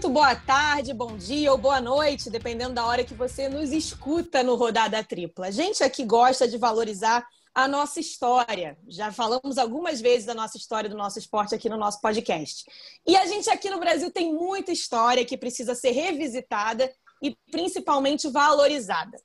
Muito boa tarde, bom dia ou boa noite, dependendo da hora que você nos escuta no Rodada Tripla. A gente aqui gosta de valorizar a nossa história. Já falamos algumas vezes da nossa história, do nosso esporte aqui no nosso podcast. E a gente aqui no Brasil tem muita história que precisa ser revisitada e principalmente valorizada.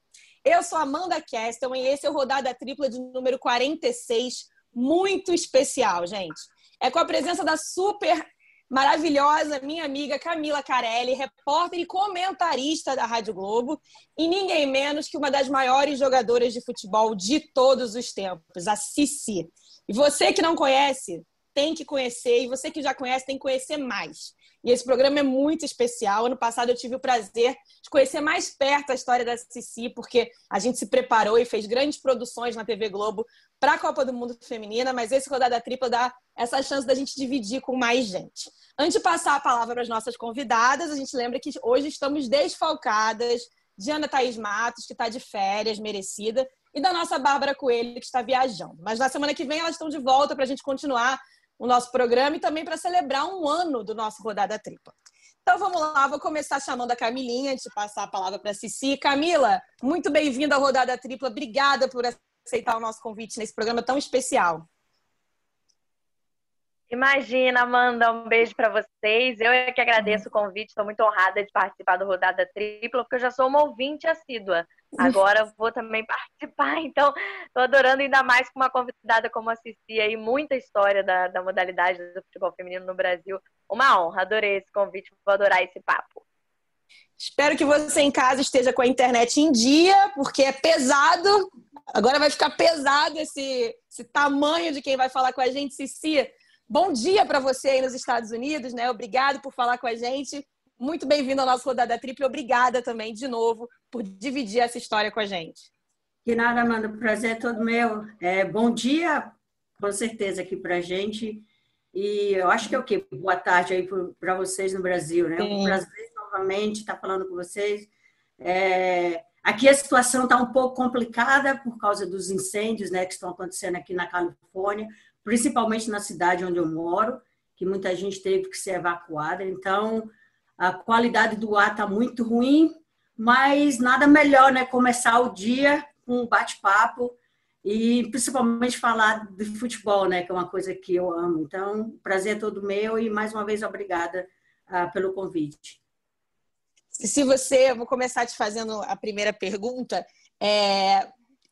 Eu sou Amanda Kestel e esse é o Rodada Tripla de número 46, muito especial, gente. É com a presença da super maravilhosa minha amiga Camila Carelli, repórter e comentarista da Rádio Globo, e ninguém menos que uma das maiores jogadoras de futebol de todos os tempos, a Cici. E você que não conhece, tem que conhecer, e você que já conhece, tem que conhecer mais. E esse programa é muito especial. Ano passado eu tive o prazer de conhecer mais perto a história da Cici, porque a gente se preparou e fez grandes produções na TV Globo para a Copa do Mundo Feminina, mas esse Rodada Tripla dá essa chance da gente dividir com mais gente. Antes de passar a palavra para as nossas convidadas, a gente lembra que hoje estamos desfalcadas de Ana Thaís Matos, que está de férias, merecida, e da nossa Bárbara Coelho, que está viajando. Mas na semana que vem elas estão de volta para a gente continuar o nosso programa e também para celebrar um ano do nosso Rodada Tripla. Então vamos lá, vou começar chamando a Camilinha, antes de passar a palavra para a Cici. Camila, muito bem-vinda à Rodada Tripla. Obrigada por aceitar o nosso convite nesse programa tão especial. Imagina, Amanda, um beijo para vocês. Eu é que agradeço o convite, estou muito honrada de participar do Rodada Tripla, porque eu já sou uma ouvinte assídua. Agora vou também participar, então estou adorando ainda mais com uma convidada como a Cici aí, muita história da, da modalidade do futebol feminino no Brasil. Uma honra, adorei esse convite, vou adorar esse papo. Espero que você em casa esteja com a internet em dia, porque é pesado. Agora vai ficar pesado esse, esse tamanho de quem vai falar com a gente, Cici. Bom dia para você aí nos Estados Unidos, né? Obrigado por falar com a gente. Muito bem-vindo ao nosso Rodada Tripla. Obrigada também, de novo, por dividir essa história com a gente. Que nada, Amanda. O prazer é todo meu. É, bom dia, com certeza, aqui para a gente. E eu acho que é o quê? Boa tarde aí para vocês no Brasil, né? Um prazer novamente estar falando com vocês. É, aqui a situação está um pouco complicada por causa dos incêndios né, que estão acontecendo aqui na Califórnia principalmente na cidade onde eu moro, que muita gente teve que ser evacuada. Então, a qualidade do ar está muito ruim, mas nada melhor, né? Começar o dia com um bate-papo e principalmente falar de futebol, né? Que é uma coisa que eu amo. Então, prazer é todo meu e mais uma vez obrigada uh, pelo convite. Se você, vou começar te fazendo a primeira pergunta. É,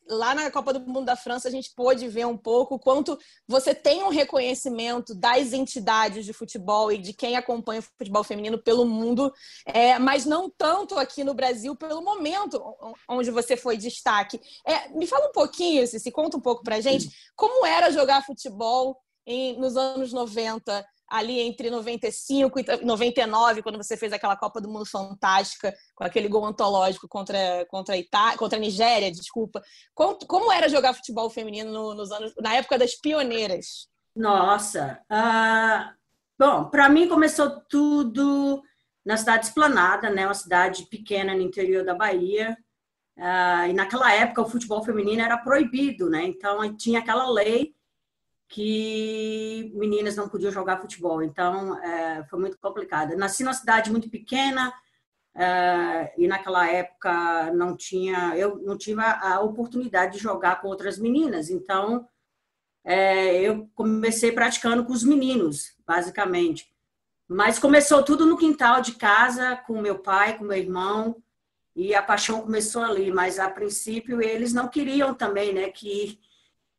lá na Copa do Mundo da França a gente pôde ver um pouco quanto você tem um reconhecimento das entidades de futebol e de quem acompanha o futebol feminino pelo mundo, é, mas não tanto aqui no Brasil pelo momento onde você foi destaque. É, me fala um pouquinho, se conta um pouco pra gente, como era jogar futebol em, nos anos 90 ali entre 95 e 99, quando você fez aquela Copa do Mundo fantástica, com aquele gol antológico contra, contra, a, Itália, contra a Nigéria, desculpa. Como, como era jogar futebol feminino no, nos anos, na época das pioneiras? Nossa! Uh, bom, para mim começou tudo na cidade Esplanada, né? uma cidade pequena no interior da Bahia. Uh, e naquela época o futebol feminino era proibido, né? Então tinha aquela lei que meninas não podiam jogar futebol. Então, é, foi muito complicado. nasci numa cidade muito pequena é, e naquela época não tinha, eu não tive a, oportunidade de jogar com outras meninas. Então, é, eu comecei praticando com os meninos, basicamente. Mas começou tudo no quintal de casa, com meu pai, com meu irmão, e a paixão começou ali. Mas a princípio eles não queriam também, né, que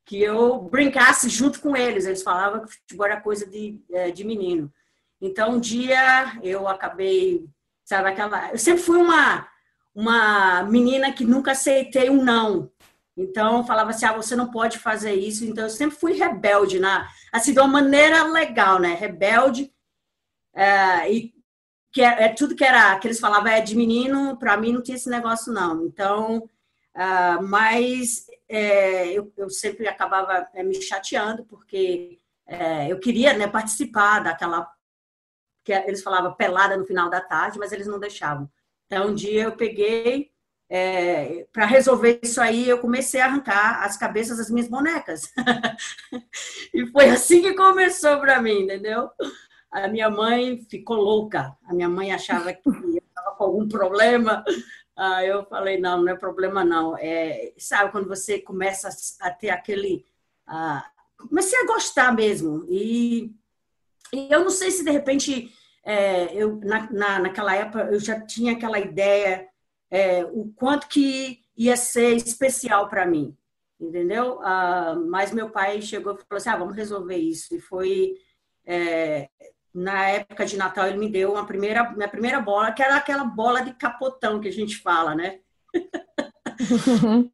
que eu brincasse junto com eles. Eles falavam que futebol era coisa de, é, de menino. Então, um dia eu acabei, sabe, aquela. Eu sempre fui uma, uma menina que nunca aceitei um não. Então, falava assim: ah, você não pode fazer isso. Então, eu sempre fui rebelde, na, assim, de uma maneira legal, né? Rebelde. É, e que é, é, tudo que era que eles falavam é de menino, para mim não tinha esse negócio, não. Então, uh, mas é, eu, eu, sempre acabava é, me chateando, porque é, eu queria né, participar daquela. que eles falavam pelada no final da tarde, mas eles não deixavam. Então, um dia eu peguei. É, para resolver isso aí, eu comecei a arrancar as cabeças das minhas bonecas. e foi assim que começou para mim, entendeu? a minha mãe ficou louca. A minha mãe achava que eu estava com algum problema. Ah, eu falei, não, não é problema não. É, sabe, quando você começa a ter aquele... Ah, comecei a gostar mesmo. E, e, eu não sei se, de repente, é, eu, na, na, naquela época, eu já tinha aquela ideia é, o quanto que ia ser especial para mim, entendeu? Ah, mas meu pai chegou e falou assim, ah, vamos resolver isso. E foi... É, na época de Natal ele me deu uma primeira minha primeira bola que era aquela bola de capotão que a gente fala né?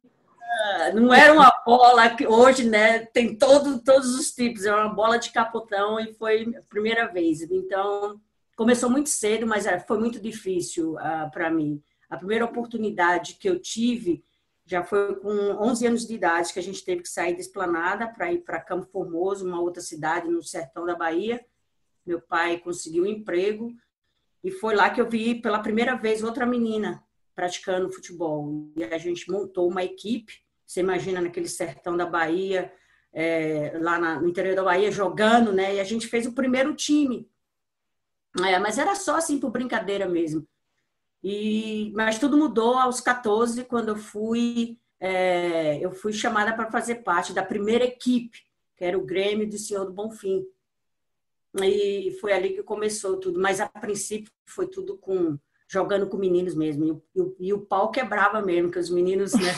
Não era uma bola que hoje né tem todo, todos os tipos era uma bola de capotão e foi a primeira vez. Então começou muito cedo mas foi muito difícil uh, para mim. A primeira oportunidade que eu tive já foi com 11 anos de idade que a gente teve que sair da Esplanada para ir para Campo Formoso uma outra cidade no sertão da Bahia meu pai conseguiu um emprego e foi lá que eu vi pela primeira vez outra menina praticando futebol. E a gente montou uma equipe, você imagina naquele sertão da Bahia, é, lá na, no interior da Bahia, jogando, né? E a gente fez o primeiro time. É, mas era só assim por brincadeira mesmo. E, mas tudo mudou aos 14, quando eu fui, é, eu fui chamada para fazer parte da primeira equipe, que era o Grêmio do Senhor do Bonfim. E foi ali que começou tudo. Mas a princípio foi tudo com jogando com meninos mesmo. E o, e o, pau quebrava mesmo, que os meninos, né?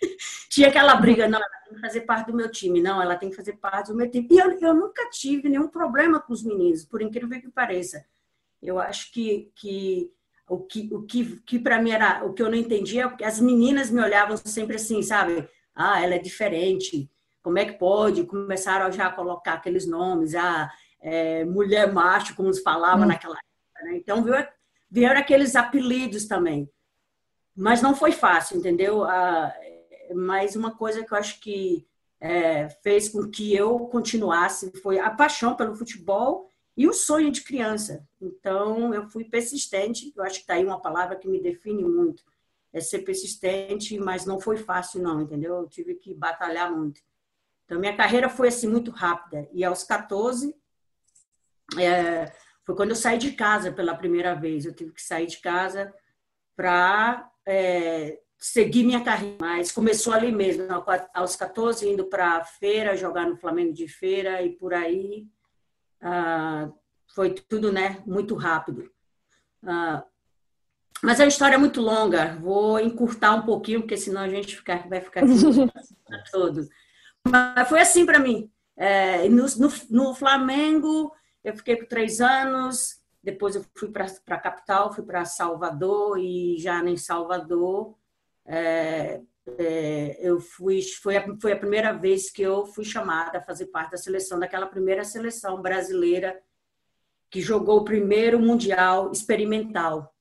Tinha aquela briga, não, ela tem que fazer parte do meu time, não, ela tem que fazer parte do meu time. E eu, eu nunca tive nenhum problema com os meninos, por incrível que pareça. Eu acho que, que o que, o que, que para mim era o que eu não entendia, porque as meninas me olhavam sempre assim, sabe? Ah, ela é diferente. Como é que pode? Começaram já a colocar aqueles nomes, ah, é, mulher macho, como se falava hum. naquela época. Né? Então, vieram aqueles apelidos também. Mas não foi fácil, entendeu? Ah, mas uma coisa que eu acho que é, fez com que eu continuasse foi a paixão pelo futebol e o sonho de criança. Então, eu fui persistente. Eu acho que está aí uma palavra que me define muito. É ser persistente, mas não foi fácil, não, entendeu? Eu tive que batalhar muito. Então, minha carreira foi assim muito rápida. E aos 14, é, foi quando eu saí de casa pela primeira vez. Eu tive que sair de casa para é, seguir minha carreira. Mas começou ali mesmo, aos 14, indo para a feira, jogar no Flamengo de feira e por aí. Ah, foi tudo né, muito rápido. Ah, mas a história é muito longa, vou encurtar um pouquinho, porque senão a gente ficar, vai ficar aqui todos. Mas foi assim para mim. É, no, no, no Flamengo, eu fiquei por três anos, depois eu fui para a capital, fui para Salvador e já em Salvador é, é, eu fui foi a, foi a primeira vez que eu fui chamada a fazer parte da seleção daquela primeira seleção brasileira que jogou o primeiro mundial experimental.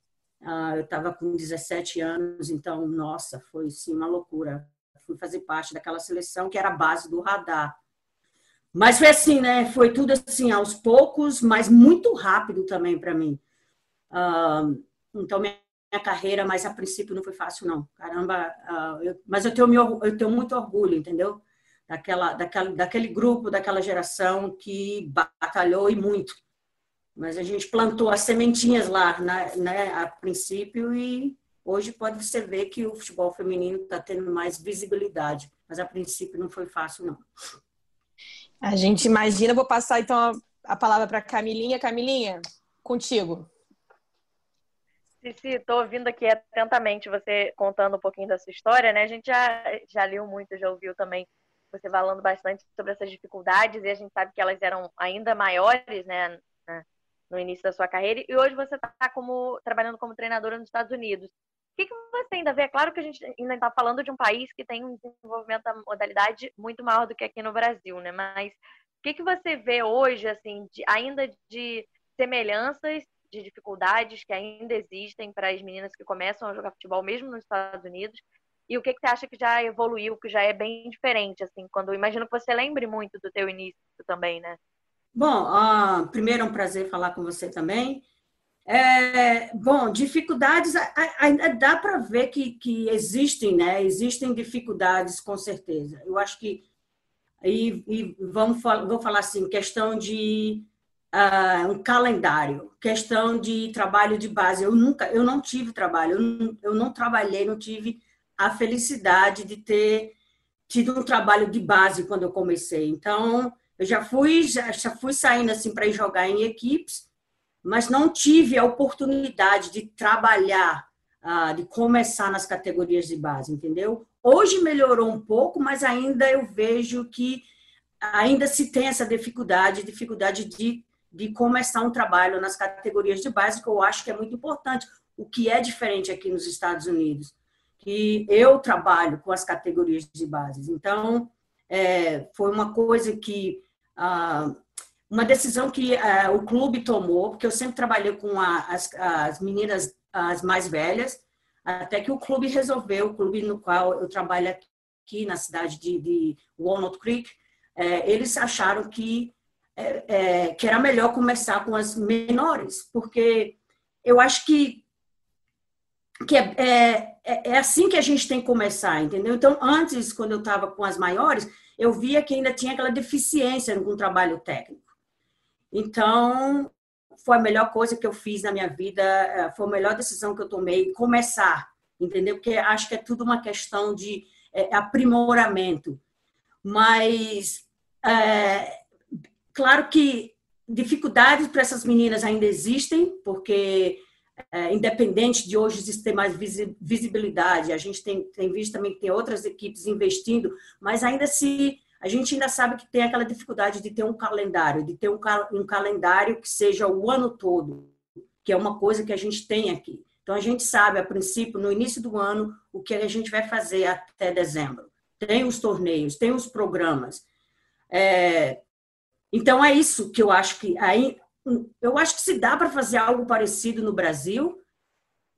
Ah, eu estava com 17 anos, então nossa, foi sim uma loucura. Fui fazer parte daquela seleção que era a base do radar. Mas foi assim, né? Foi tudo assim, aos poucos, mas muito rápido também para mim. Uh, então, minha, minha, carreira, mas a princípio não foi fácil, não. Caramba, uh, eu, mas eu tenho, meu, eu tenho muito orgulho, entendeu? Daquela, daquela, daquele grupo, daquela geração que batalhou e muito. Mas a gente plantou as sementinhas lá, né, né a princípio, e hoje pode você ver que o futebol feminino está tendo mais visibilidade. Mas a princípio não foi fácil, não. A gente imagina, vou passar então a, palavra para Camilinha. Camilinha, contigo. Cici, estou ouvindo aqui atentamente você contando um pouquinho da sua história, né? A gente já, já leu muito, já ouviu também você falando bastante sobre essas dificuldades e a gente sabe que elas eram ainda maiores, né, no início da sua carreira. E hoje você está como trabalhando como treinadora nos Estados Unidos que, que você ainda vê? É claro que a gente ainda está falando de um país que tem um desenvolvimento da modalidade muito maior do que aqui no Brasil, né? Mas o que, que você vê hoje, assim, de, ainda de semelhanças, de dificuldades que ainda existem para as meninas que começam a jogar futebol, mesmo nos Estados Unidos? E o que, que você acha que já evoluiu, que já é bem diferente, assim, quando imagino que você lembre muito do teu início também, né? Bom, uh, primeiro é um prazer falar com você também. É, bom, dificuldades, ainda dá para ver que, que existem, né? Existem dificuldades, com certeza. Eu acho que, e, e vamos, vou falar assim, questão de uh, um calendário, questão de trabalho de base. Eu nunca, eu não tive trabalho, eu não, eu não trabalhei, não tive a felicidade de ter tido um trabalho de base quando eu comecei. Então, eu já fui, já, já fui saindo assim para jogar em equipes, mas não tive a oportunidade de trabalhar, uh, de começar nas categorias de base, entendeu? Hoje melhorou um pouco, mas ainda eu vejo que ainda se tem essa dificuldade, dificuldade de, de começar um trabalho nas categorias de base, que eu acho que é muito importante. O que é diferente aqui nos Estados Unidos, que eu trabalho com as categorias de base. Então, é, foi uma coisa que ah, uma decisão que ah, o clube tomou, porque eu sempre trabalhei com a, as, as meninas as mais velhas, até que o clube resolveu, o clube no qual eu trabalho aqui na cidade de, de Walnut Creek, é, eles acharam que, é, que era melhor começar com as menores, porque eu acho que, que é, é, assim que a gente tem que começar, entendeu? Então, antes, quando eu estava com as maiores, eu via que ainda tinha aquela deficiência com o trabalho técnico. Então, foi a melhor coisa que eu fiz na minha vida, é, foi a melhor decisão que eu tomei, começar, entendeu? Porque acho que é tudo uma questão de é, aprimoramento. Mas, é, claro que dificuldades para essas meninas ainda existem, porque, é, independente de hoje existir mais visibilidade, a gente tem, tem visto também que tem outras equipes investindo, mas ainda se a gente ainda sabe que tem aquela dificuldade de ter um calendário, de ter um, um calendário que seja o ano todo, que é uma coisa que a gente tem aqui. Então, a gente sabe, a princípio, no início do ano, o que a gente vai fazer até dezembro. Tem os torneios, tem os programas. É, então, é isso que eu acho que. Aí, eu acho que se dá para fazer algo parecido no Brasil,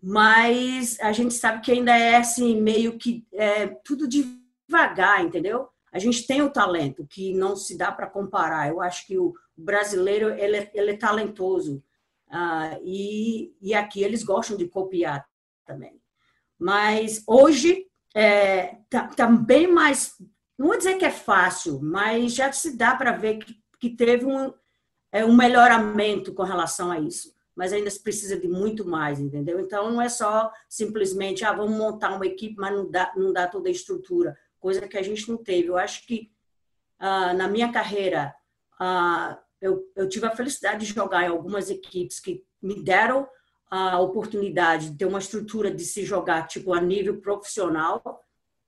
mas a gente sabe que ainda é assim, meio que é, tudo devagar, entendeu? A gente tem o talento que não se dá para comparar. Eu acho que o brasileiro ele, é, ele é talentoso uh, e, e aqui eles gostam de copiar também. Mas hoje é, tá, tá, bem mais, não vou dizer que é fácil, mas já se dá para ver que, que teve um, é, um melhoramento com relação a isso. Mas ainda se precisa de muito mais, entendeu? Então não é só simplesmente, ah, vamos montar uma equipe, mas não dá, não dá toda a estrutura coisa que a gente não teve. Eu acho que ah, na minha carreira ah, eu, eu tive a felicidade de jogar em algumas equipes que me deram a oportunidade de ter uma estrutura de se jogar tipo a nível profissional,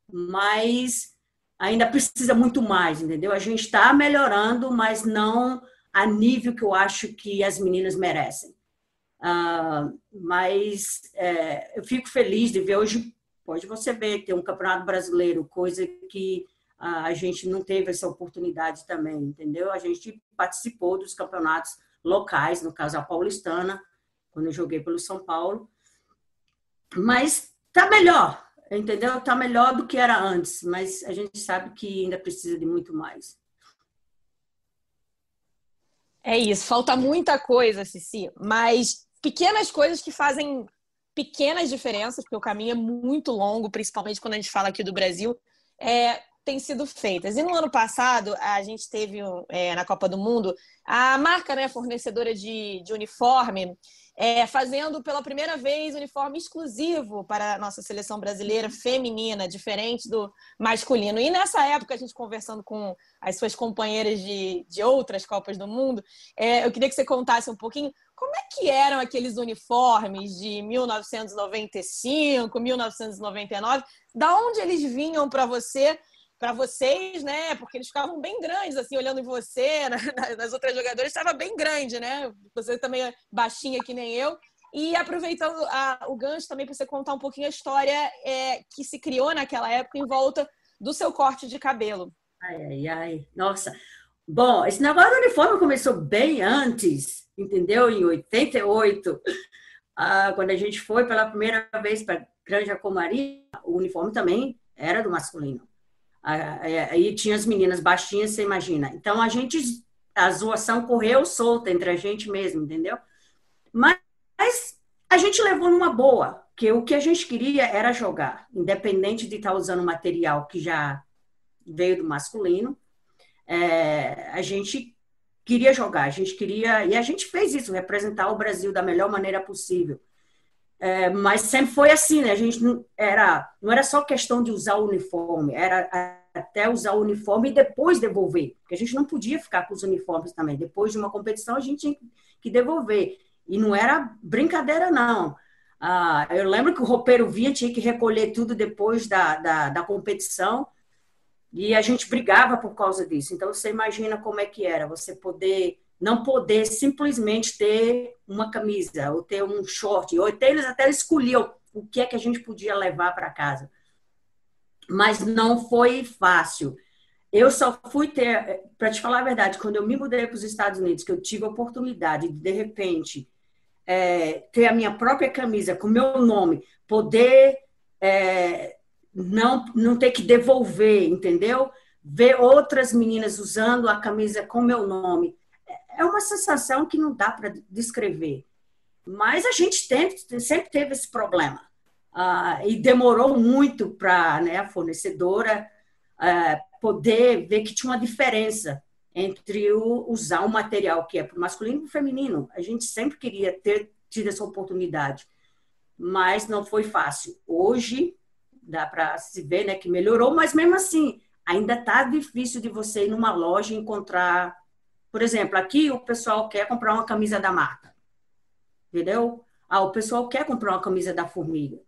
mas ainda precisa muito mais, entendeu? A gente está melhorando, mas não a nível que eu acho que as meninas merecem. Uh, mas é, eu fico feliz de ver hoje Pode você ver, tem um campeonato brasileiro, coisa que a gente não teve essa oportunidade também, entendeu? A gente participou dos campeonatos locais, no caso a paulistana, quando eu joguei pelo São Paulo. Mas tá melhor, entendeu? Tá melhor do que era antes, mas a gente sabe que ainda precisa de muito mais. É isso, falta muita coisa, Cici, mas pequenas coisas que fazem pequenas diferenças, porque o caminho é muito longo, principalmente quando a gente fala aqui do Brasil, é, têm sido feitas. E no ano passado, a gente teve é, na Copa do Mundo a marca né, fornecedora de, de uniforme é, fazendo pela primeira vez uniforme exclusivo para a nossa seleção brasileira feminina, diferente do masculino. E nessa época, a gente conversando com as suas companheiras de, de outras Copas do Mundo, é, eu queria que você contasse um pouquinho como é que eram aqueles uniformes de 1995, 1999, da onde eles vinham para você para vocês, né? Porque eles ficavam bem grandes, assim, olhando em você, nas outras jogadoras, estava bem grande, né? Você também é baixinha que nem eu. E aproveitando a, o gancho também para você contar um pouquinho a história é, que se criou naquela época em volta do seu corte de cabelo. Ai, ai, ai. Nossa. Bom, esse negócio do uniforme começou bem antes, entendeu? Em 88, ah, quando a gente foi pela primeira vez para Granja Comari, o uniforme também era do masculino. É, aí tinha as meninas baixinhas, você imagina. Então a gente, a zoação correu solta entre a gente mesmo, entendeu? Mas a gente levou numa boa, que o que a gente queria era jogar, independente de estar usando material que já veio do masculino. É, a gente queria jogar, a gente queria, e a gente fez isso, representar o Brasil da melhor maneira possível. É, mas sempre foi assim, né? A gente não era, não era só questão de usar o uniforme, era até usar o uniforme e depois devolver, porque a gente não podia ficar com os uniformes também. Depois de uma competição, a gente tinha que devolver. E não era brincadeira, não. Ah, eu lembro que o roupeiro vinha, tinha que recolher tudo depois da, da, da competição, e a gente brigava por causa disso. Então, você imagina como é que era você poder não poder simplesmente ter uma camisa ou ter um short, ou até eles até escolhiam o que é que a gente podia levar para casa. Mas não foi fácil. Eu só fui ter, para te falar a verdade, quando eu me mudei para os Estados Unidos, que eu tive a oportunidade de, de repente, é, ter a minha própria camisa com meu nome, poder é, não, não ter que devolver, entendeu? Ver outras meninas usando a camisa com meu nome é uma sensação que não dá para descrever. Mas a gente tem, sempre teve esse problema. Ah, e demorou muito para né, a fornecedora ah, poder ver que tinha uma diferença entre o, usar um material que é para o masculino e o feminino. A gente sempre queria ter tido essa oportunidade, mas não foi fácil. Hoje dá para se ver né, que melhorou, mas mesmo assim ainda está difícil de você ir numa loja e encontrar por exemplo, aqui o pessoal quer comprar uma camisa da marca. Entendeu? Ah, o pessoal quer comprar uma camisa da Formiga.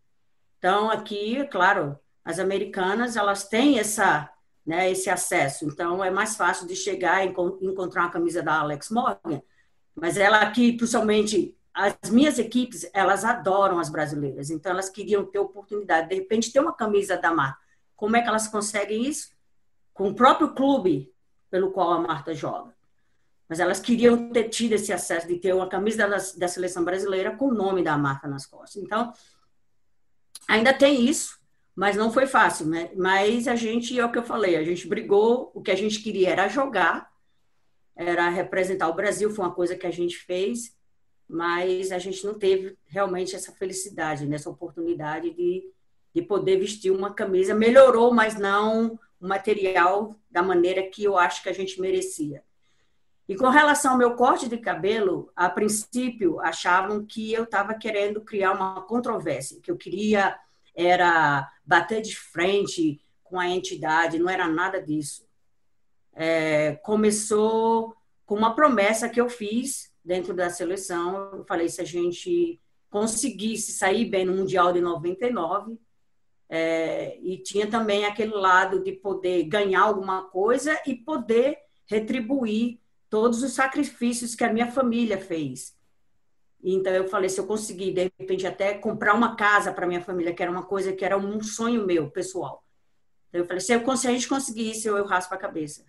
Então, aqui, claro, as americanas, elas têm essa, né, esse acesso. Então, é mais fácil de chegar e encontrar uma camisa da Alex Morgan. Mas ela aqui, principalmente, as minhas equipes, elas adoram as brasileiras. Então, elas queriam ter oportunidade, de repente, ter uma camisa da marca. Como é que elas conseguem isso? Com o próprio clube pelo qual a Marta joga mas elas queriam ter tido esse acesso de ter uma camisa da, da seleção brasileira com o nome da marca nas costas. Então, ainda tem isso, mas não foi fácil, né? Mas a gente, é o que eu falei, a gente brigou, o que a gente queria era jogar, era representar o Brasil, foi uma coisa que a gente fez, mas a gente não teve realmente essa felicidade, nessa oportunidade de, de poder vestir uma camisa. Melhorou, mas não o material da maneira que eu acho que a gente merecia. E com relação ao meu corte de cabelo, a princípio achavam que eu estava querendo criar uma controvérsia, que eu queria era bater de frente com a entidade, não era nada disso. É, começou com uma promessa que eu fiz dentro da seleção. Eu falei: se a gente conseguisse sair bem no Mundial de 99, é, e tinha também aquele lado de poder ganhar alguma coisa e poder retribuir todos os sacrifícios que a minha família fez. Então eu falei, se eu conseguir de repente até comprar uma casa para minha família, que era uma coisa que era um sonho meu, pessoal. Então eu falei, se, eu, se a gente conseguisse, eu, eu raspo a cabeça.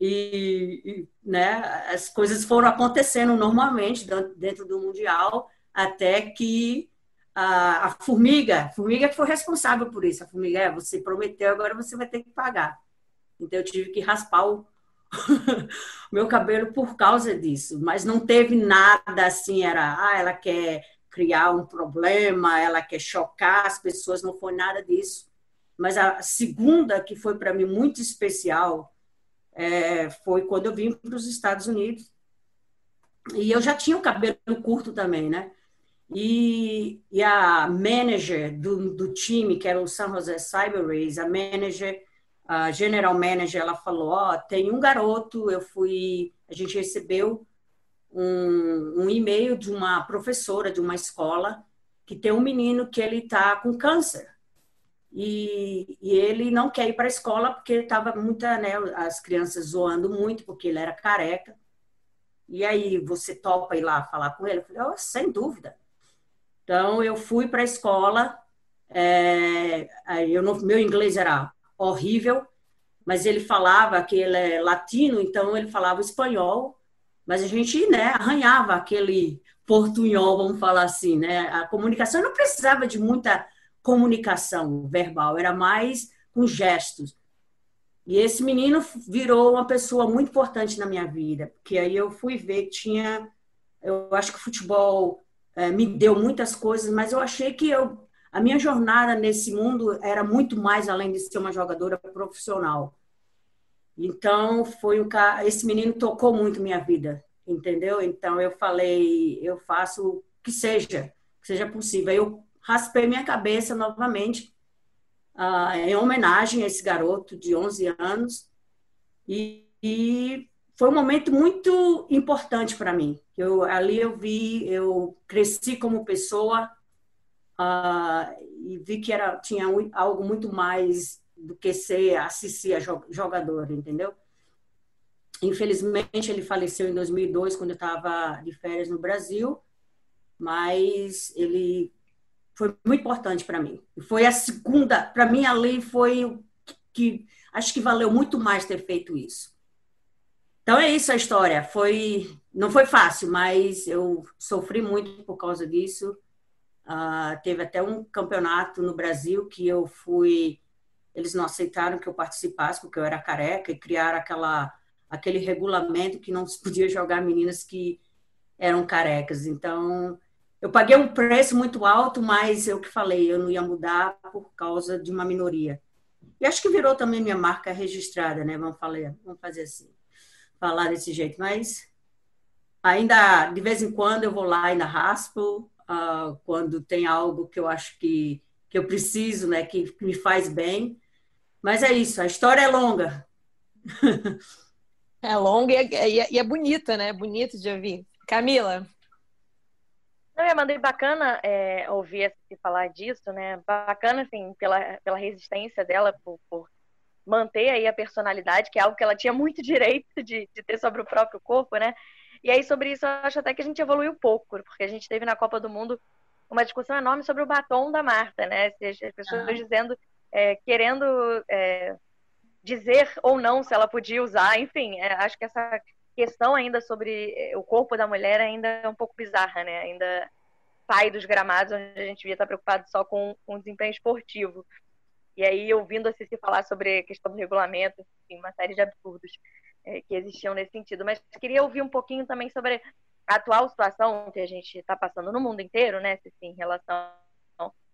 E, e, né, as coisas foram acontecendo normalmente dentro do mundial até que a, a formiga, a formiga que foi responsável por isso. A formiga é, você prometeu, agora você vai ter que pagar. Então eu tive que raspar o, meu cabelo por causa disso, mas não teve nada assim, era, ah, ela quer criar um problema, ela quer chocar as pessoas, não foi nada disso. Mas a segunda, que foi para mim muito especial, é, foi quando eu vim para os Estados Unidos. E eu já tinha o cabelo curto também, né? E, e a manager do, do time, que era o San Jose Cyber Rays, a manager a general manager ela falou ó oh, tem um garoto eu fui a gente recebeu um, um e-mail de uma professora de uma escola que tem um menino que ele está com câncer e, e, ele não quer ir para a escola porque estava muita né as crianças zoando muito porque ele era careca. E aí você topa ir lá falar com ele? Eu falei oh, sem dúvida. Então eu fui para a escola é, eu meu inglês era horrível, mas ele falava que ele é latino, então ele falava espanhol, mas a gente, né, arranhava aquele portunhol, vamos falar assim, né? A comunicação não precisava de muita comunicação verbal, era mais com gestos. E esse menino virou uma pessoa muito importante na minha vida, porque aí eu fui ver que tinha, eu acho que o futebol é, me deu muitas coisas, mas eu achei que eu a minha jornada nesse mundo era muito mais além de ser uma jogadora profissional. Então, foi um esse menino tocou muito minha vida, entendeu? Então, eu falei, eu faço o que seja, que seja possível. Eu raspei minha cabeça novamente, uh, em homenagem a esse garoto de 11 anos, e, e foi um momento muito importante para mim. Eu, ali eu vi, eu cresci como pessoa uh, e vi que era, tinha algo muito mais do que ser assistir a jogador, entendeu? Infelizmente, ele faleceu em 2002, quando eu estava de férias no Brasil, mas ele foi muito importante para mim. Foi a segunda, para mim, ali foi que acho que valeu muito mais ter feito isso. Então é isso a história. Foi, não foi fácil, mas eu sofri muito por causa disso. Uh, teve até um campeonato no Brasil que eu fui eles não aceitaram que eu participasse porque eu era careca e criaram aquela aquele regulamento que não se podia jogar meninas que eram carecas. Então, eu paguei um preço muito alto, mas eu que falei, eu não ia mudar por causa de uma minoria. E acho que virou também minha marca registrada, né? Vamos falar, vamos fazer assim, falar desse jeito. Mas ainda de vez em quando eu vou lá e ainda raspo uh, quando tem algo que eu acho que que eu preciso, né? Que me faz bem. Mas é isso, a história é longa. É longa e é, e é bonita, né? Bonito de ouvir. Camila. Não, eu mandei bacana é, ouvir você falar disso, né? Bacana, assim, pela, pela resistência dela por, por, manter aí a personalidade, que é algo que ela tinha muito direito de, de ter sobre o próprio corpo, né? E aí, sobre isso, eu acho até que a gente evoluiu pouco, porque a gente teve na Copa do Mundo uma discussão enorme sobre o batom da Marta, né? As pessoas dizendo é, querendo é, dizer ou não se ela podia usar, enfim, é, acho que essa questão ainda sobre é, o corpo da mulher ainda é um pouco bizarra, né? Ainda sai dos gramados onde a gente devia estar preocupado só com, o desempenho esportivo. E aí, ouvindo a Cici falar sobre a questão do regulamento, enfim, uma série de absurdos é, que existiam nesse sentido. Mas queria ouvir um pouquinho também sobre a atual situação que a gente está passando no mundo inteiro, né, em relação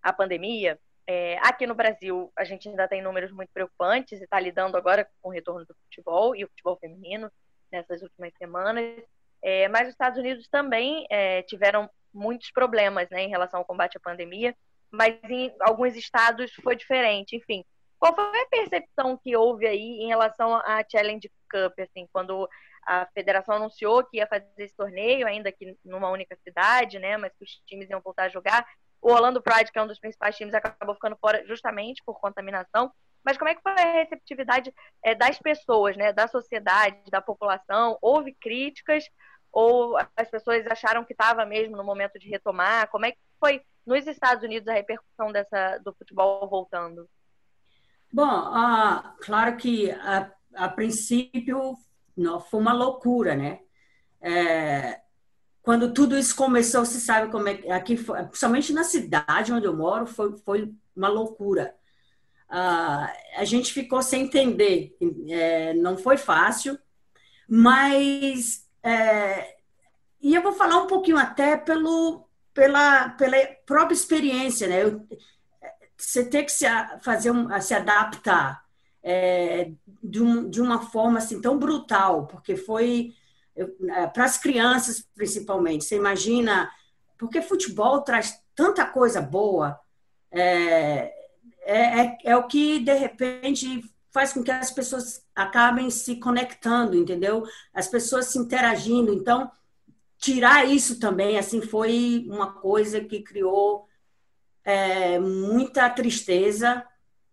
à pandemia, é, aqui no Brasil, a gente ainda tem números muito preocupantes e está lidando agora com o retorno do futebol e o futebol feminino nessas últimas semanas. É, mas os Estados Unidos também é, tiveram muitos problemas né, em relação ao combate à pandemia, mas em alguns estados foi diferente. Enfim, qual foi a percepção que houve aí em relação à Challenge Cup, assim, quando a federação anunciou que ia fazer esse torneio, ainda que numa única cidade, né, mas que os times iam voltar a jogar, o Orlando Pride, que é um dos principais times, acabou ficando fora justamente por contaminação. Mas como é que foi a receptividade é, das pessoas, né, da sociedade, da população? Houve críticas ou as pessoas acharam que estava mesmo no momento de retomar? Como é que foi nos Estados Unidos a repercussão dessa do futebol voltando? Bom, ah, claro que a, a princípio não, foi uma loucura, né? É, quando tudo isso começou, você sabe como é que aqui, principalmente na cidade onde eu moro, foi, foi uma loucura. Uh, a gente ficou sem entender, é, não foi fácil, mas é, e eu vou falar um pouquinho até pelo, pela, pela própria experiência, né? Eu, você tem que se fazer um, se adaptar é, de, um, de uma forma assim tão brutal, porque foi é, para as crianças principalmente. Você imagina, porque futebol traz tanta coisa boa, é, é, é, é o que de repente faz com que as pessoas acabem se conectando, entendeu? As pessoas se interagindo. Então, tirar isso também, assim, foi uma coisa que criou é, muita tristeza.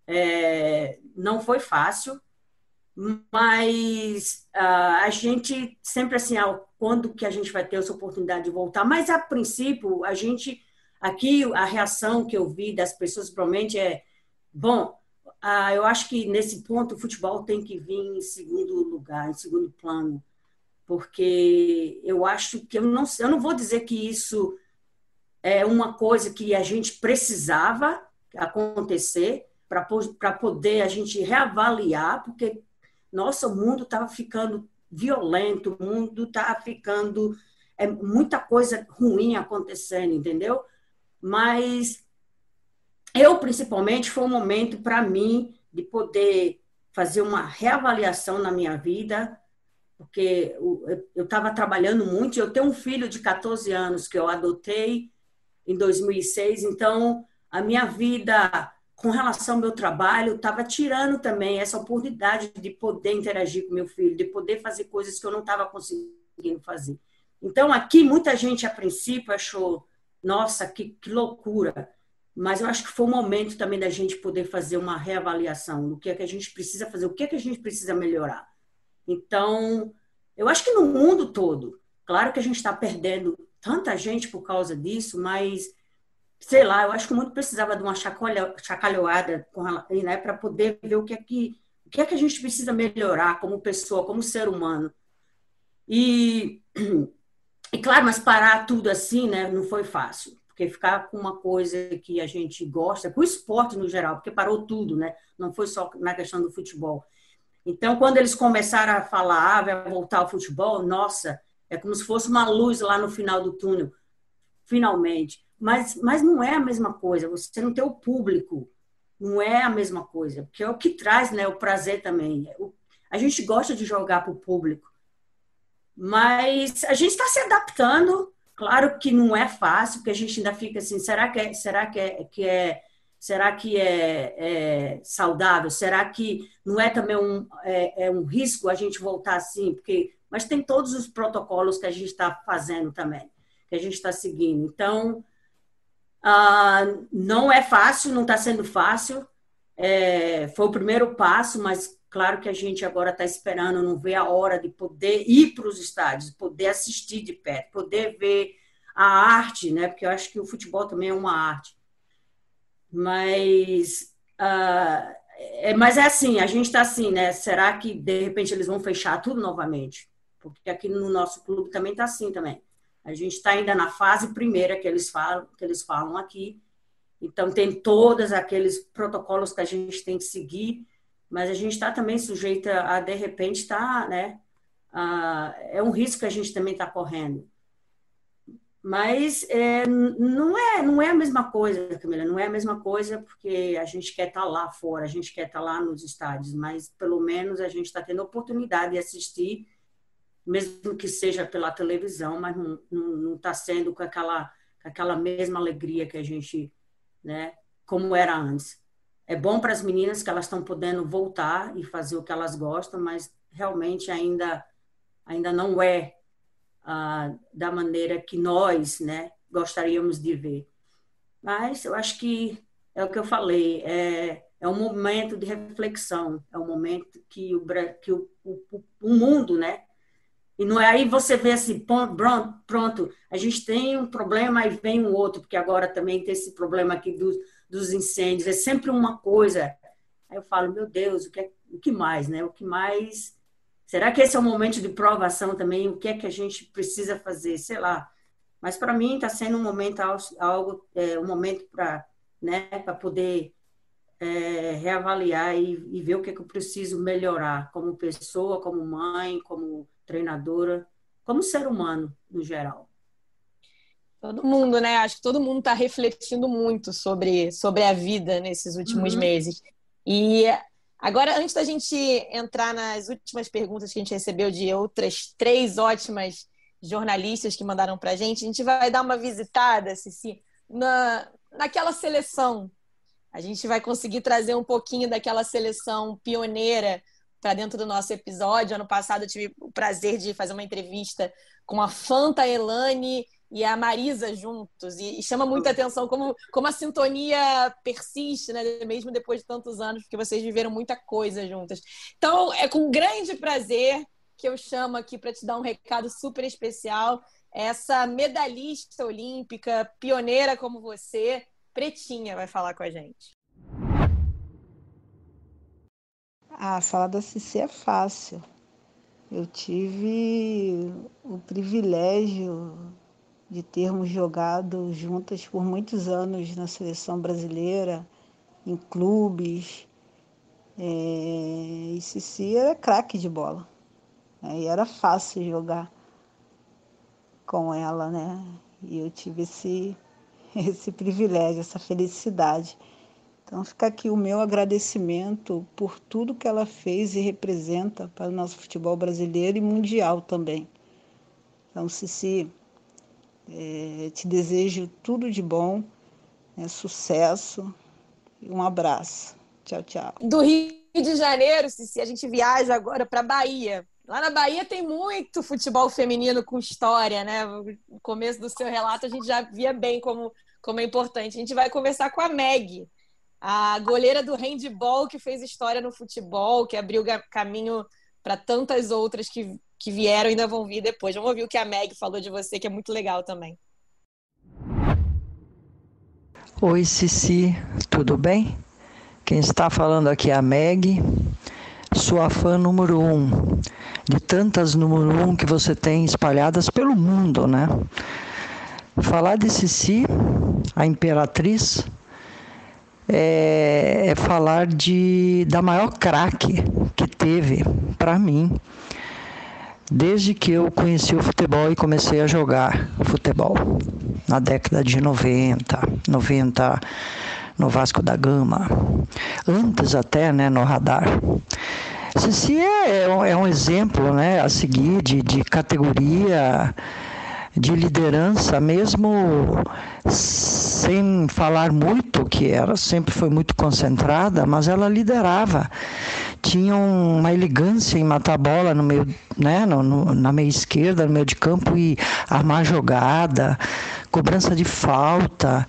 É, não foi fácil mas uh, a gente sempre assim, ah, quando que a gente vai ter essa oportunidade de voltar? Mas a princípio, a gente aqui a reação que eu vi das pessoas provavelmente é bom. Uh, eu acho que nesse ponto o futebol tem que vir em segundo lugar, em segundo plano, porque eu acho que eu não, eu não vou dizer que isso é uma coisa que a gente precisava acontecer para poder a gente reavaliar, porque nossa, o mundo estava ficando violento, o mundo estava ficando é muita coisa ruim acontecendo, entendeu? Mas eu principalmente foi um momento para mim de poder fazer uma reavaliação na minha vida, porque eu estava trabalhando muito. Eu tenho um filho de 14 anos que eu adotei em 2006, então a minha vida com relação ao meu trabalho estava tirando também essa oportunidade de poder interagir com meu filho, de poder fazer coisas que eu não estava conseguindo fazer. Então, aqui, muita gente, a princípio, achou, nossa, que, que loucura. Mas eu acho que foi o momento também da gente poder fazer uma reavaliação do que é que a gente precisa fazer, o que é que a gente precisa melhorar. Então, eu acho que no mundo todo, claro que a gente está perdendo tanta gente por causa disso, mas sei lá, eu acho que o mundo precisava de uma chacalhoada né, para poder ver o que é que o que é que a gente precisa melhorar como pessoa, como ser humano. E e claro, mas parar tudo assim, né, não foi fácil, porque ficar com uma coisa que a gente gosta, com o esporte no geral, porque parou tudo, né? Não foi só na questão do futebol. Então, quando eles começaram a falar, ah, vai voltar ao futebol, nossa, é como se fosse uma luz lá no final do túnel, finalmente. Mas, mas não é a mesma coisa, você não tem o público, não é a mesma coisa, porque é o que traz né, o prazer também. A gente gosta de jogar para o público, mas a gente está se adaptando. Claro que não é fácil, porque a gente ainda fica assim, será que é, será que é, que é será que é, é, saudável? Será que não é também um, é, é, um risco a gente voltar assim? Porque, mas tem todos os protocolos que a gente está fazendo também, que a gente está seguindo. Então, ah, não é fácil, não está sendo fácil. É, foi o primeiro passo, mas Claro que a gente agora está esperando, não vê a hora de poder ir para os estádios, poder assistir de perto, poder ver a arte, né? Porque eu acho que o futebol também é uma arte. Mas, uh, é, mas é assim, a gente está assim, né? Será que de repente eles vão fechar tudo novamente? Porque aqui no nosso clube também está assim também. A gente está ainda na fase primeira que eles falam, que eles falam aqui. Então tem todos aqueles protocolos que a gente tem que seguir mas a gente está também sujeita a, de repente, estar, tá, né? A, é um risco que a gente também está correndo. Mas é, não, é, não é a mesma coisa, Camila, não é a mesma coisa porque a gente quer estar tá lá fora, a gente quer estar tá lá nos estádios, mas pelo menos a gente está tendo oportunidade de assistir, mesmo que seja pela televisão, mas não está sendo com aquela, com aquela mesma alegria que a gente, né, como era antes é bom para as meninas que elas estão podendo voltar e fazer o que elas gostam, mas realmente ainda ainda não é ah, da maneira que nós, né, gostaríamos de ver. Mas eu acho que é o que eu falei, é, é um momento de reflexão, é um momento que o, que o, o, o mundo, né, e não é aí você vê assim, pronto, pronto, a gente tem um problema e vem um outro, porque agora também tem esse problema aqui dos dos incêndios, é sempre uma coisa. Aí eu falo, meu Deus, o que, é, o que mais, né? O que mais. Será que esse é o momento de provação também? O que é que a gente precisa fazer? Sei lá. Mas para mim está sendo um momento algo, é, um momento para, né, poder é, reavaliar e, e, ver o que, é que eu preciso melhorar como pessoa, como mãe, como treinadora, como ser humano no geral. Todo mundo, né? Acho que todo mundo está refletindo muito sobre, sobre a vida nesses últimos uhum. meses. E agora, antes da gente entrar nas últimas perguntas que a gente recebeu de outras três ótimas jornalistas que mandaram para a gente, a gente vai dar uma visitada, Cici, na, naquela seleção. A gente vai conseguir trazer um pouquinho daquela seleção pioneira para dentro do nosso episódio. Ano passado eu tive o prazer de fazer uma entrevista com a Fanta Elane e a Marisa juntos. E, e, chama muita atenção como, como a sintonia persiste, né? mesmo depois de tantos anos, porque vocês viveram muita coisa juntas. Então, é com grande prazer que eu chamo aqui para te dar um recado super especial. Essa medalhista olímpica, pioneira como você, Pretinha, vai falar com a gente. Ah, a sala da Cici é fácil. Eu tive o privilégio de termos jogado juntas por muitos anos na seleção brasileira, em clubes. É, e Cici era craque de bola. Né? E era fácil jogar com ela, né? E eu tive esse, esse privilégio, essa felicidade. Então fica aqui o meu agradecimento por tudo que ela fez e representa para o nosso futebol brasileiro e mundial também. Então, Cici, é, te desejo tudo de bom, é, sucesso e um abraço. Tchau, tchau. Do Rio de Janeiro, Cici, a gente viaja agora para Bahia. Lá na Bahia tem muito futebol feminino com história, né? No começo do seu relato a gente já via bem como, como é importante. A gente vai conversar com a Meg, a goleira do handball que fez história no futebol, que abriu caminho para tantas outras que, que vieram e ainda vão vir depois. Vamos ouvir o que a Meg falou de você, que é muito legal também. Oi, Cici, tudo bem? Quem está falando aqui é a Meg, sua fã número um, de tantas número um que você tem espalhadas pelo mundo, né? Falar de Cici, a imperatriz, é, é falar de, da maior craque que teve para mim desde que eu conheci o futebol e comecei a jogar futebol na década de 90, 90 no Vasco da Gama, antes até, né, no radar. Cici é, é um exemplo né, a seguir de, de categoria de liderança, mesmo sem falar muito, que ela sempre foi muito concentrada, mas ela liderava. Tinha uma elegância em matar a bola no meio, né, no, no, na meia esquerda, no meio de campo e armar jogada, cobrança de falta,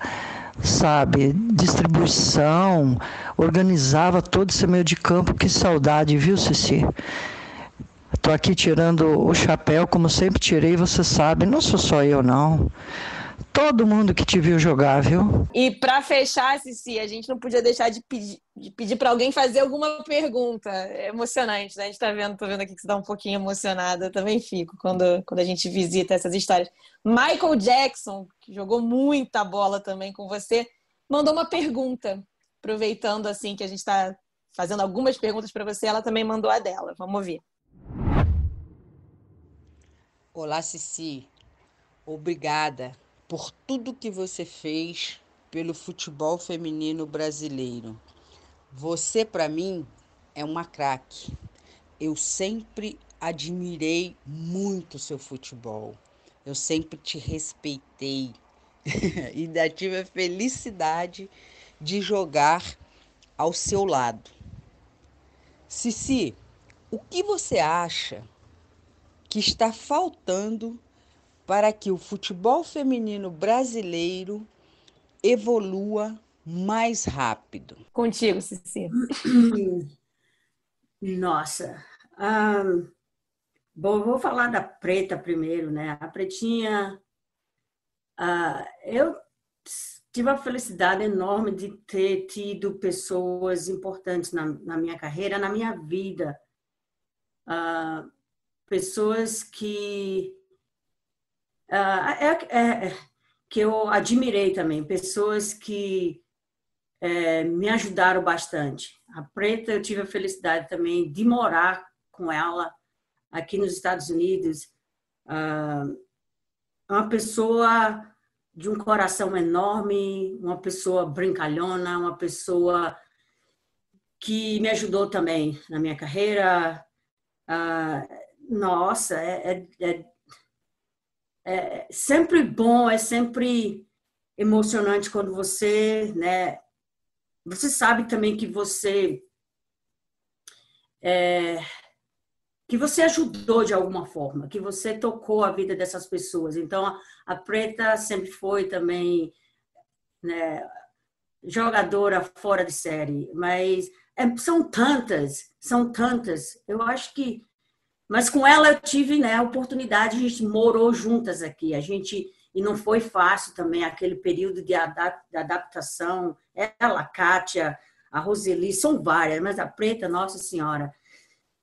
sabe, distribuição, organizava todo esse meio de campo. Que saudade, viu, Cici? Estou aqui tirando o chapéu, como sempre tirei, você sabe, não sou só eu, não. Todo mundo que te viu jogar, viu? E para fechar, Cici, a gente não podia deixar de pedir, de pedir para alguém fazer alguma pergunta. É emocionante, né? A gente está vendo, tô vendo aqui que você está um pouquinho emocionada. Eu também fico quando, quando a gente visita essas histórias. Michael Jackson, que jogou muita bola também com você, mandou uma pergunta. Aproveitando assim que a gente está fazendo algumas perguntas para você, ela também mandou a dela. Vamos ouvir. Olá, Cici. Obrigada por tudo que você fez pelo futebol feminino brasileiro. Você, para mim, é uma craque. Eu sempre admirei muito seu futebol. Eu sempre te respeitei e ainda tive a felicidade de jogar ao seu lado. Cici, o que você acha que está faltando para que o futebol feminino brasileiro evolua mais rápido? Contigo, Cici. Nossa. Um, bom, vou falar da preta primeiro, né? A pretinha. Uh, eu tive a felicidade enorme de ter tido pessoas importantes na, na minha carreira, na minha vida. Uh, pessoas que uh, é, é, que eu admirei também, pessoas que é, me ajudaram bastante. A Preta, eu tive a felicidade também de morar com ela aqui nos Estados Unidos. Uh, uma pessoa de um coração enorme, uma pessoa brincalhona, uma pessoa que me ajudou também na minha carreira. Uh, nossa, é, é, é, é, sempre bom, é sempre emocionante quando você, né? Você sabe também que você é, que você ajudou de alguma forma, que você tocou a vida dessas pessoas. Então, a, a Preta sempre foi também né, jogadora fora de série, mas é, são tantas, são tantas. Eu acho que mas com ela eu tive né, a oportunidade, a gente morou juntas aqui. A gente e não foi fácil também aquele período de adaptação. Ela, a Kátia, a Roseli, são várias, mas a Preta, Nossa Senhora.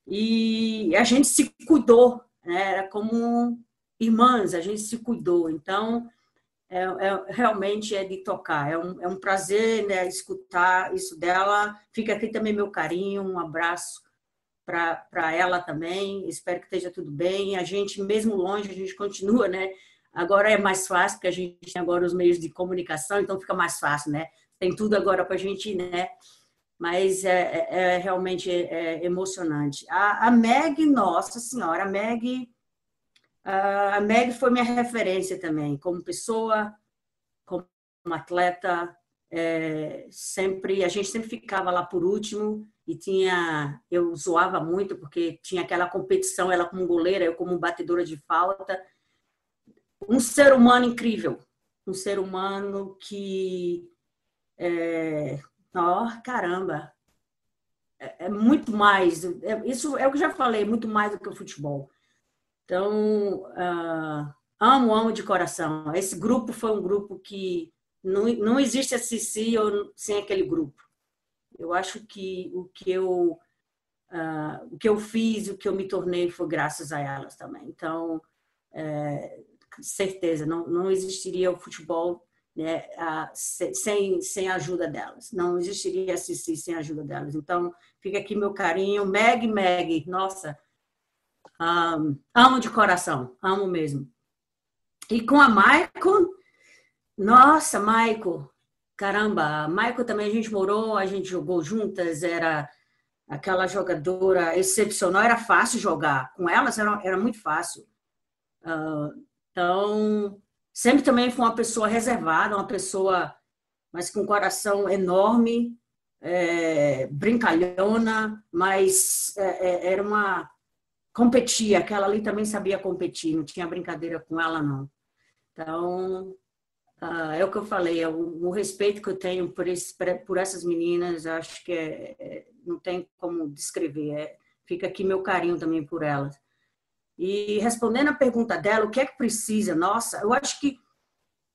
E a gente se cuidou, né? era como irmãs, a gente se cuidou. Então, é, é, realmente é de tocar. É um, é um prazer né, escutar isso dela. Fica aqui também meu carinho, um abraço para ela também. Espero que esteja tudo bem. A gente, mesmo longe, a gente continua, né? Agora é mais fácil, porque a gente tem agora os meios de comunicação, então fica mais fácil, né? tem tudo agora para a gente, né? Mas é, é, é realmente é, emocionante. A, a Meg, nossa senhora, a Meg, a Meg foi minha referência também, como pessoa, como atleta. É, sempre a gente sempre ficava lá por último e tinha eu zoava muito porque tinha aquela competição ela como goleira eu como batedora de falta. Um ser humano incrível. Um ser humano que é, oh, caramba. É, é muito mais é, isso é o que eu já falei muito mais do que o futebol. Então uh, amo amo de coração. Esse grupo foi um grupo que não, não existe a Cici sem aquele grupo eu acho que o que eu uh, o que eu fiz, o que eu me tornei foi graças a elas também. Então, é, certeza, não, não existiria o futebol né, a, sem, sem a ajuda delas. Não existiria a Cici sem a ajuda delas. Então, fica aqui meu carinho. Meg, Meg, nossa, um, amo de coração, amo mesmo. E com a Michael, nossa, Michael, caramba, Michael também a gente morou, a gente jogou juntas, era aquela jogadora excepcional, era fácil jogar. Com elas era, era muito fácil. Uh, então, sempre também foi uma pessoa reservada, uma pessoa, mas com um coração enorme, é, brincalhona, mas é, é, era uma. competia, aquela ali também sabia competir, não tinha brincadeira com ela, não. Então, ah, é o que eu falei, é o, o, respeito que eu tenho por, esse, por essas meninas, acho que é, é, não tem como descrever. É, fica aqui meu carinho também por elas. E respondendo a pergunta dela, o que é que precisa? Nossa, eu acho que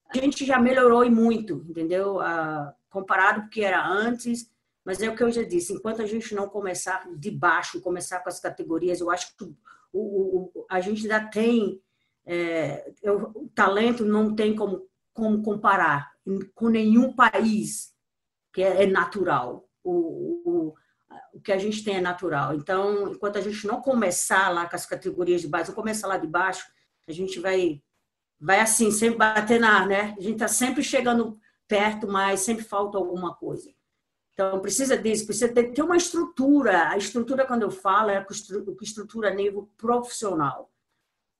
a gente já melhorou e muito, entendeu? Ah, comparado com o que era antes, mas é o que eu já disse, enquanto a gente não começar de baixo, começar com as categorias, eu acho que o, o, a gente ainda tem, é, o talento não tem como como comparar com nenhum país que é, é natural. O, o, o que a gente tem é natural. Então, enquanto a gente não começar lá com as categorias de base, não começar lá de baixo, a gente vai vai assim, sempre bater na, né? A gente está sempre chegando perto, mas sempre falta alguma coisa. Então, precisa disso, precisa ter, ter uma estrutura. A estrutura, quando eu falo, é a estrutura a nível profissional.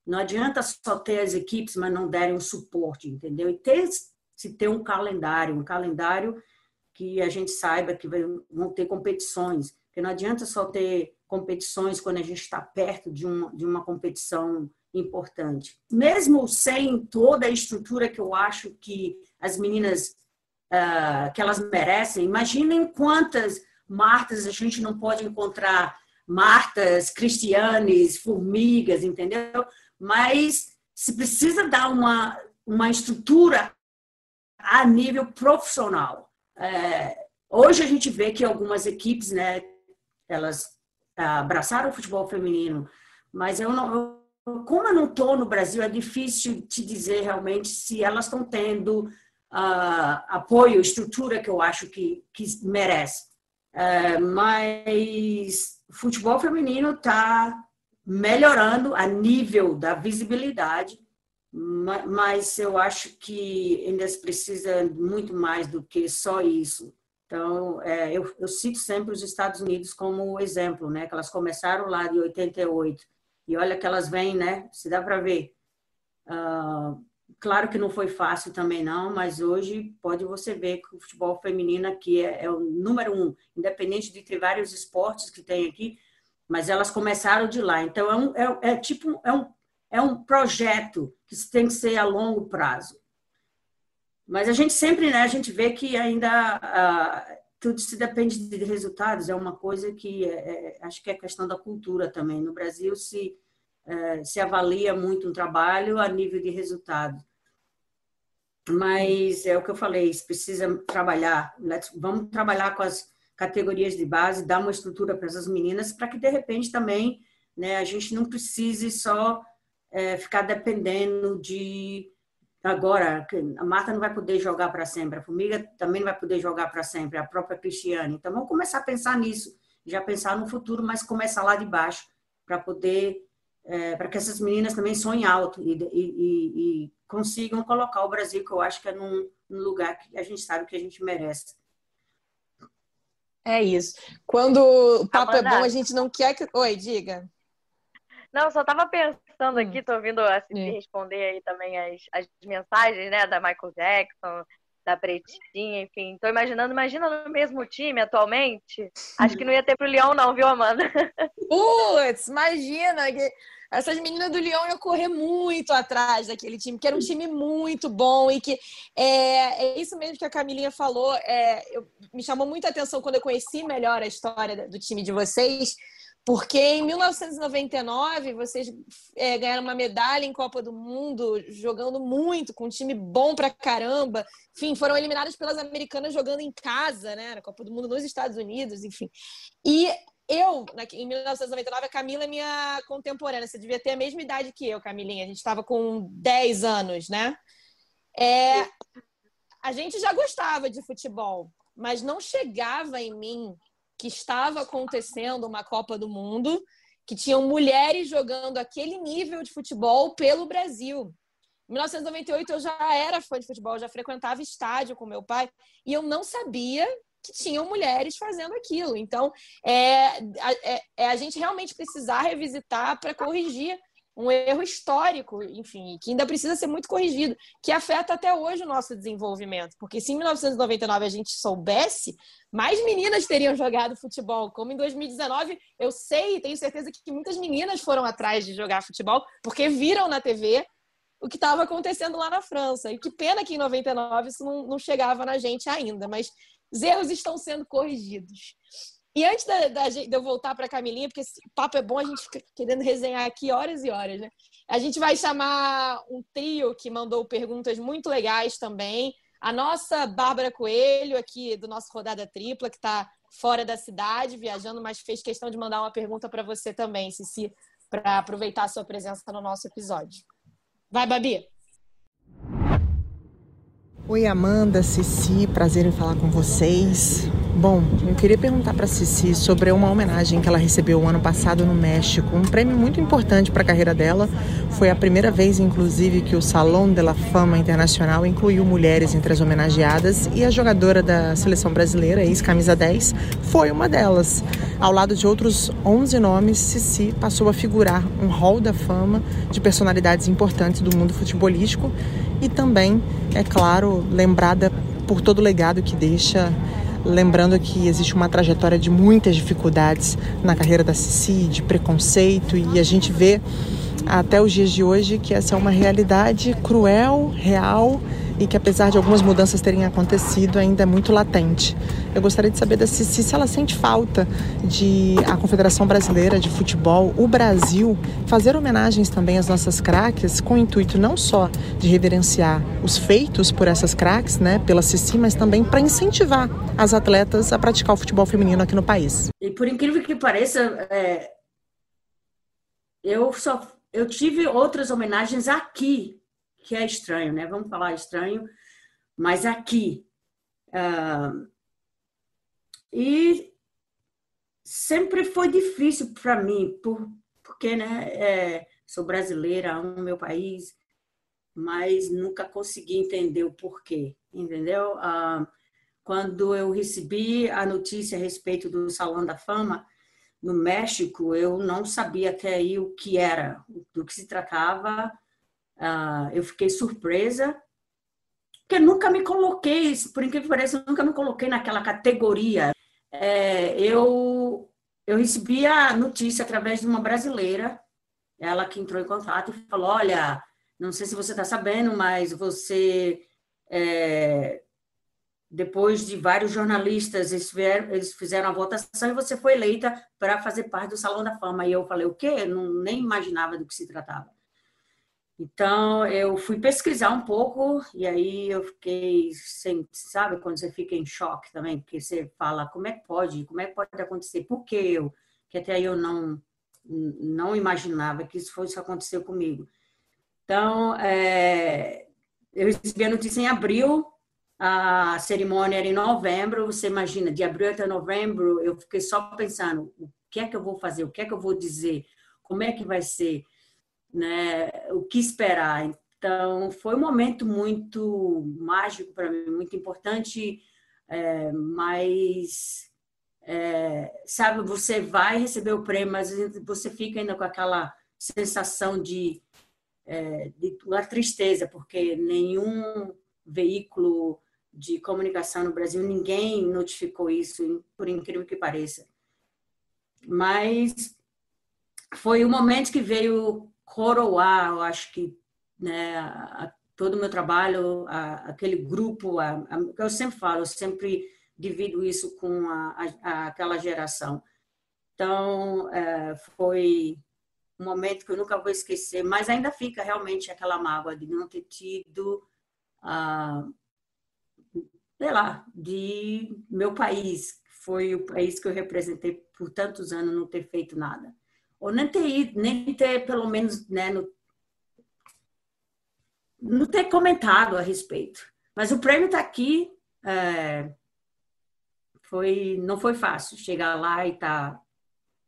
Não adianta só ter as equipes, mas não derem um suporte, entendeu? E ter, se ter um calendário, um calendário que a gente saiba que vão ter competições, porque não adianta só ter competições quando a gente está perto de uma, de uma competição importante. Mesmo sem toda a estrutura que eu acho que as meninas uh, que elas merecem, imaginem quantas Martas a gente não pode encontrar, Martas, Cristianes, Formigas, entendeu? Mas se precisa dar uma, uma estrutura a nível profissional. É, hoje a gente vê que algumas equipes, né, elas abraçaram o futebol feminino, mas eu não, como eu não estou no Brasil, é difícil te dizer realmente se elas estão tendo uh, apoio, estrutura que eu acho que, que merece. É, mas futebol feminino está melhorando a nível da visibilidade, mas eu acho que ainda precisa muito mais do que só isso. Então, é, eu, eu, cito sempre os Estados Unidos como exemplo, né? Que elas começaram lá de 88 e olha que elas vêm, né? Se dá para ver. Uh, claro que não foi fácil também não, mas hoje pode você ver que o futebol feminino aqui é, é o número um, independente de ter vários esportes que tem aqui, mas elas começaram de lá. Então, é, um, é, é tipo é um, é um projeto que tem que ser a longo prazo. Mas a gente sempre, né, a gente vê que ainda uh, tudo se depende de resultados, é uma coisa que é, é, acho que é questão da cultura também. No Brasil se, é, se avalia muito um trabalho a nível de resultado. Mas é o que eu falei, precisa trabalhar, vamos trabalhar com as, categorias de base, dar uma estrutura para essas meninas, para que de repente também né, a gente não precise só é, ficar dependendo de agora a Marta não vai poder jogar para sempre, a Formiga também não vai poder jogar para sempre, a própria Cristiane. Então vamos começar a pensar nisso, já pensar no futuro, mas começar lá de baixo para poder é, para que essas meninas também sonhem alto e, e, e, consigam colocar o Brasil, que eu acho que é num, no lugar que a gente sabe que a gente merece. É isso. Quando o papo Amanda. é bom, a gente não quer que. Oi, diga. Não, só tava pensando aqui, tô ouvindo a Cici responder aí também as, as mensagens, né, da Michael Jackson, da Pretinha, enfim. Tô imaginando, imagina no mesmo time atualmente. Acho que não ia ter pro Leão, não, viu, Amanda? Putz, imagina que essas meninas do Leão iam correr muito atrás daquele time, que era um time muito bom e que é, é isso mesmo que a Camilinha falou. É, eu, me chamou muita atenção quando eu conheci melhor a história do time de vocês porque em 1999 vocês é, ganharam uma medalha em Copa do Mundo, jogando muito, com um time bom pra caramba. Enfim, foram eliminados pelas americanas jogando em casa, né? Na Copa do Mundo nos Estados Unidos, enfim. E eu, em 1999, a Camila é minha contemporânea. Você devia ter a mesma idade que eu, Camilinha. A gente estava com 10 anos, né? É, a gente já gostava de futebol, mas não chegava em mim que estava acontecendo uma Copa do Mundo, que tinham mulheres jogando aquele nível de futebol pelo Brasil. Em 1998 eu já era fã de futebol, já frequentava estádio com meu pai e eu não sabia que tinham mulheres fazendo aquilo. Então, é, é, é a gente realmente precisar revisitar para corrigir um erro histórico, enfim, que ainda precisa ser muito corrigido, que afeta até hoje o nosso desenvolvimento. Porque se em 1999 a gente soubesse, mais meninas teriam jogado futebol. Como em 2019, eu sei e tenho certeza que muitas meninas foram atrás de jogar futebol, porque viram na TV o que estava acontecendo lá na França. E que pena que em 99 isso não, não chegava na gente ainda, mas os erros estão sendo corrigidos. E antes da, da, de eu voltar para a Camilinha, porque esse papo é bom, a gente fica querendo resenhar aqui horas e horas, né? A gente vai chamar um trio que mandou perguntas muito legais também. A nossa Bárbara Coelho, aqui do nosso Rodada Tripla, que está fora da cidade, viajando, mas fez questão de mandar uma pergunta para você também, Cici, para aproveitar a sua presença no nosso episódio. Vai, Babi! Oi, Amanda, Cici, prazer em falar com vocês. Bom, eu queria perguntar para Cici sobre uma homenagem que ela recebeu ano passado no México, um prêmio muito importante para a carreira dela. Foi a primeira vez, inclusive, que o Salão de la Fama Internacional incluiu mulheres entre as homenageadas e a jogadora da seleção brasileira, ex-camisa 10, foi uma delas. Ao lado de outros 11 nomes, Cici passou a figurar um hall da fama de personalidades importantes do mundo futebolístico e também, é claro, lembrada por todo o legado que deixa lembrando que existe uma trajetória de muitas dificuldades na carreira da Cici, de preconceito, e a gente vê até os dias de hoje que essa é uma realidade cruel, real e que apesar de algumas mudanças terem acontecido, ainda é muito latente. Eu gostaria de saber Cici se ela sente falta de a Confederação Brasileira de Futebol, o Brasil, fazer homenagens também às nossas craques, com o intuito não só de reverenciar os feitos por essas craques, né, pela Cici, mas também para incentivar as atletas a praticar o futebol feminino aqui no país. E por incrível que pareça, é... eu só eu tive outras homenagens aqui que é estranho, né? Vamos falar estranho, mas aqui. Uh, e sempre foi difícil para mim, por, porque né, é, sou brasileira, amo meu país, mas nunca consegui entender o porquê, entendeu? Uh, quando eu recebi a notícia a respeito do Salão da Fama no México, eu não sabia até aí o que era, do que se tratava, Uh, eu fiquei surpresa, porque nunca me coloquei, por incrível que pareça, nunca me coloquei naquela categoria. É, eu, eu recebi a notícia através de uma brasileira, ela que entrou em contato e falou: Olha, não sei se você está sabendo, mas você, é, depois de vários jornalistas, eles fizeram, eles fizeram a votação e você foi eleita para fazer parte do Salão da Fama. E eu falei: O quê? Eu não, nem imaginava do que se tratava. Então, eu fui pesquisar um pouco e aí eu fiquei, sem, sabe, quando você fica em choque também, porque você fala, como é que pode, como é que pode acontecer, por que eu, que até aí eu não, não imaginava que isso fosse acontecer comigo. Então, é, eu recebi a notícia em abril, a cerimônia era em novembro, você imagina, de abril até novembro, eu fiquei só pensando, o que é que eu vou fazer, o que é que eu vou dizer, como é que vai ser, né, o que esperar. Então, foi um momento muito mágico para mim, muito importante, é, mas, é, sabe, você vai receber o prêmio, mas você fica ainda com aquela sensação de, é, de uma tristeza, porque nenhum veículo de comunicação no Brasil, ninguém notificou isso, por incrível que pareça. Mas foi o momento que veio coroar, eu acho que né, a, todo o meu trabalho, a, aquele grupo, a, eu sempre falo, eu sempre divido isso com aquela geração. Então, é, foi um momento que eu nunca vou esquecer, mas ainda fica realmente aquela mágoa de não ter tido, ah, sei lá, de meu país, foi o país que eu representei por tantos anos, não ter feito nada ou nem ter ido, nem ter pelo menos, né, no, não ter comentado a respeito. Mas o prêmio está aqui. É, foi, não foi fácil chegar lá e estar tá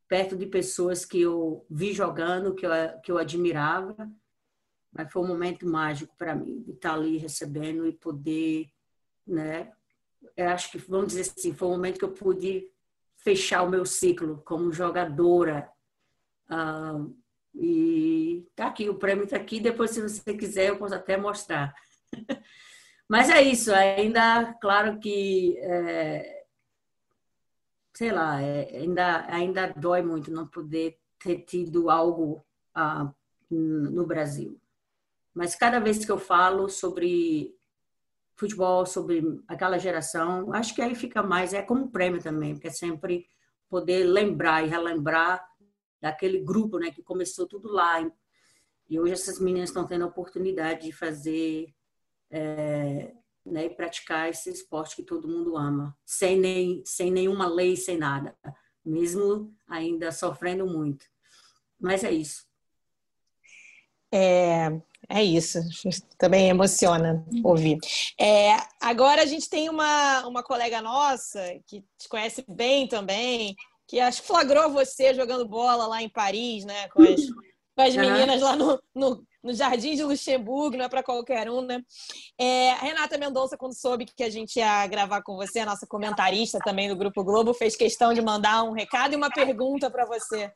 perto de pessoas que eu vi jogando, que eu, que eu admirava. Mas foi um momento mágico para mim, estar tá ali recebendo e poder, né? Eu acho que, vamos dizer assim, foi um momento que eu pude fechar o meu ciclo como jogadora ah, e tá aqui, o prêmio está aqui. Depois, se você quiser, eu posso até mostrar. Mas é isso, ainda, claro que, é, sei lá, é, ainda, ainda dói muito não poder ter tido algo ah, no Brasil. Mas cada vez que eu falo sobre futebol, sobre aquela geração, acho que aí fica mais, é como um prêmio também, porque é sempre poder lembrar e relembrar daquele grupo, né, que começou tudo lá. E hoje essas meninas estão tendo a oportunidade de fazer é, né, e praticar esse esporte que todo mundo ama, sem, nem, sem nenhuma lei, sem nada, mesmo ainda sofrendo muito. Mas é isso. É, é isso. Também emociona ouvir. É, agora a gente tem uma, uma colega nossa que te conhece bem também, que acho que flagrou você jogando bola lá em Paris, né? Com as, com as meninas lá no, no, no, Jardim de Luxemburgo, não é para qualquer um, né? É, a Renata Mendonça, quando soube que a gente ia gravar com você, a nossa comentarista também do Grupo Globo, fez questão de mandar um recado e uma pergunta para você.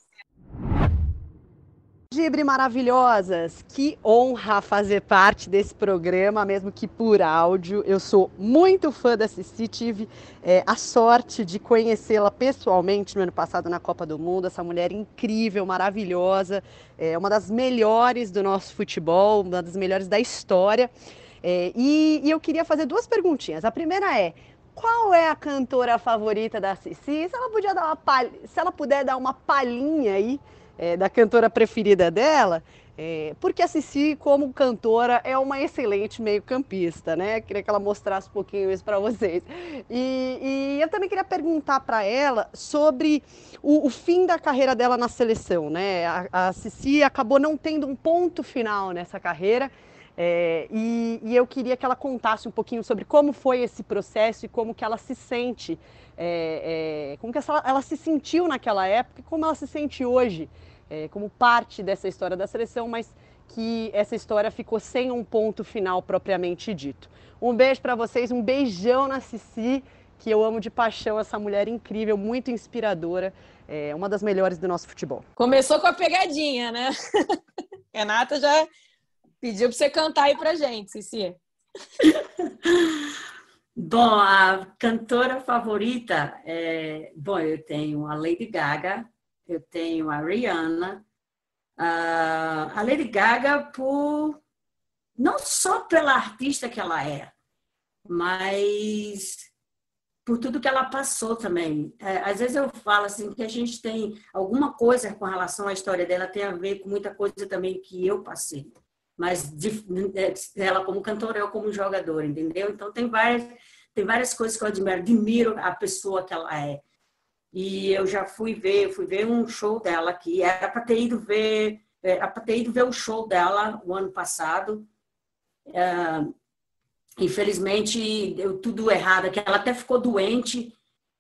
Gibre maravilhosas, que honra fazer parte desse programa, mesmo que por áudio. Eu sou muito fã da Cici, tive é, a sorte de conhecê-la pessoalmente no ano passado na Copa do Mundo. Essa mulher incrível, maravilhosa, é uma das melhores do nosso futebol, uma das melhores da história. É, e, e eu queria fazer duas perguntinhas. A primeira é: qual é a cantora favorita da Cici? Se ela, podia dar uma palha, se ela puder dar uma palhinha aí é, da cantora preferida dela, é, porque a Cici, como cantora, é uma excelente meio-campista, né? Queria que ela mostrasse um pouquinho isso para vocês. E, e, eu também queria perguntar para ela sobre o, o, fim da carreira dela na seleção, né? A, a Cici acabou não tendo um ponto final nessa carreira. É, e, e, eu queria que ela contasse um pouquinho sobre como foi esse processo e como que ela se sente, é, é, como que ela, ela se sentiu naquela época e como ela se sente hoje é, como parte dessa história da seleção, mas que essa história ficou sem um ponto final propriamente dito. Um beijo para vocês, um beijão na Cici, que eu amo de paixão essa mulher incrível, muito inspiradora, é uma das melhores do nosso futebol. Começou com a pegadinha, né? Renata já pediu para você cantar aí pra gente, Cici. Bom, a cantora favorita, é... bom, eu tenho a Lady Gaga, eu tenho a Rihanna, a Lady Gaga por não só pela artista que ela é, mas por tudo que ela passou também. É, às vezes eu falo assim que a gente tem alguma coisa com relação à história dela tem a ver com muita coisa também que eu passei, mas de, é, ela como cantora eu como jogadora, entendeu? Então tem várias tem várias coisas que eu admiro, admiro a pessoa que ela é. E eu já fui ver, fui ver um show dela aqui. Era para ter ido ver, era para ter ido ver o show dela o ano passado. É, infelizmente deu tudo errado, que ela até ficou doente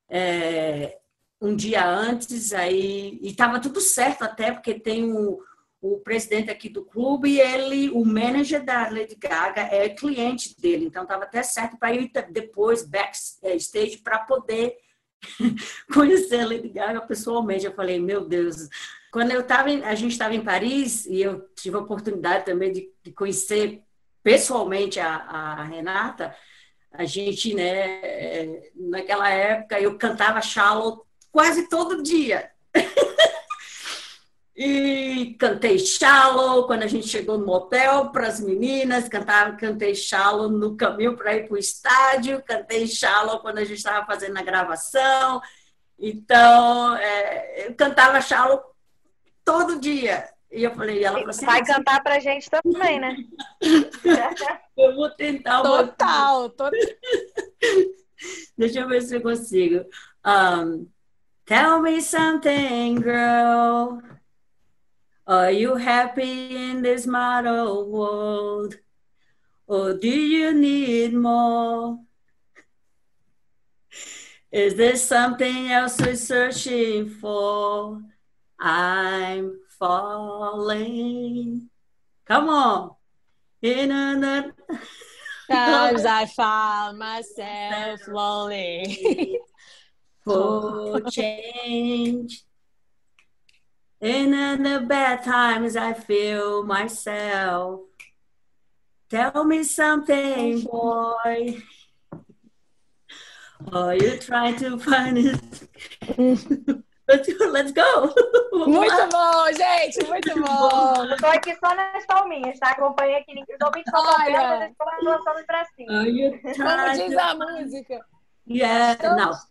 é, um dia antes, aí e estava tudo certo até porque tem o, o presidente aqui do clube, ele, o manager da Lady Gaga é cliente dele, então estava até certo para ir depois backstage para poder conhecer a Lady Gaga pessoalmente. Eu falei, meu Deus. Quando eu estava, a gente estava em Paris e eu tive a oportunidade também de, de conhecer pessoalmente a, a, Renata. A gente, né, é, naquela época eu cantava Shallow quase todo dia. E cantei Shallow quando a gente chegou no motel para as meninas, cantava, cantei Shallow no caminho para ir para o estádio, cantei Shallow quando a gente estava fazendo a gravação. Então, é, eu cantava Shallow todo dia. E eu falei, ela falou assim, vai cantar para a gente também, né? eu vou tentar. Total, total. Deixa eu ver se eu consigo. Um, Tell me something, girl. Are you happy in this model world? Or do you need more? Is there something else we're searching for? I'm falling. Come on. In another. Times I found myself lonely. for change. In the bad times, I feel myself. Tell me something, boy. Are you trying to find it? let's, let's go. Muito bom, gente, muito bom. Eu tô aqui só nas palminhas, tá? Acompanha aqui, os ouvintes estão sabendo, eu estou lançando pra cima. Como diz a música. Yeah, Estamos... não.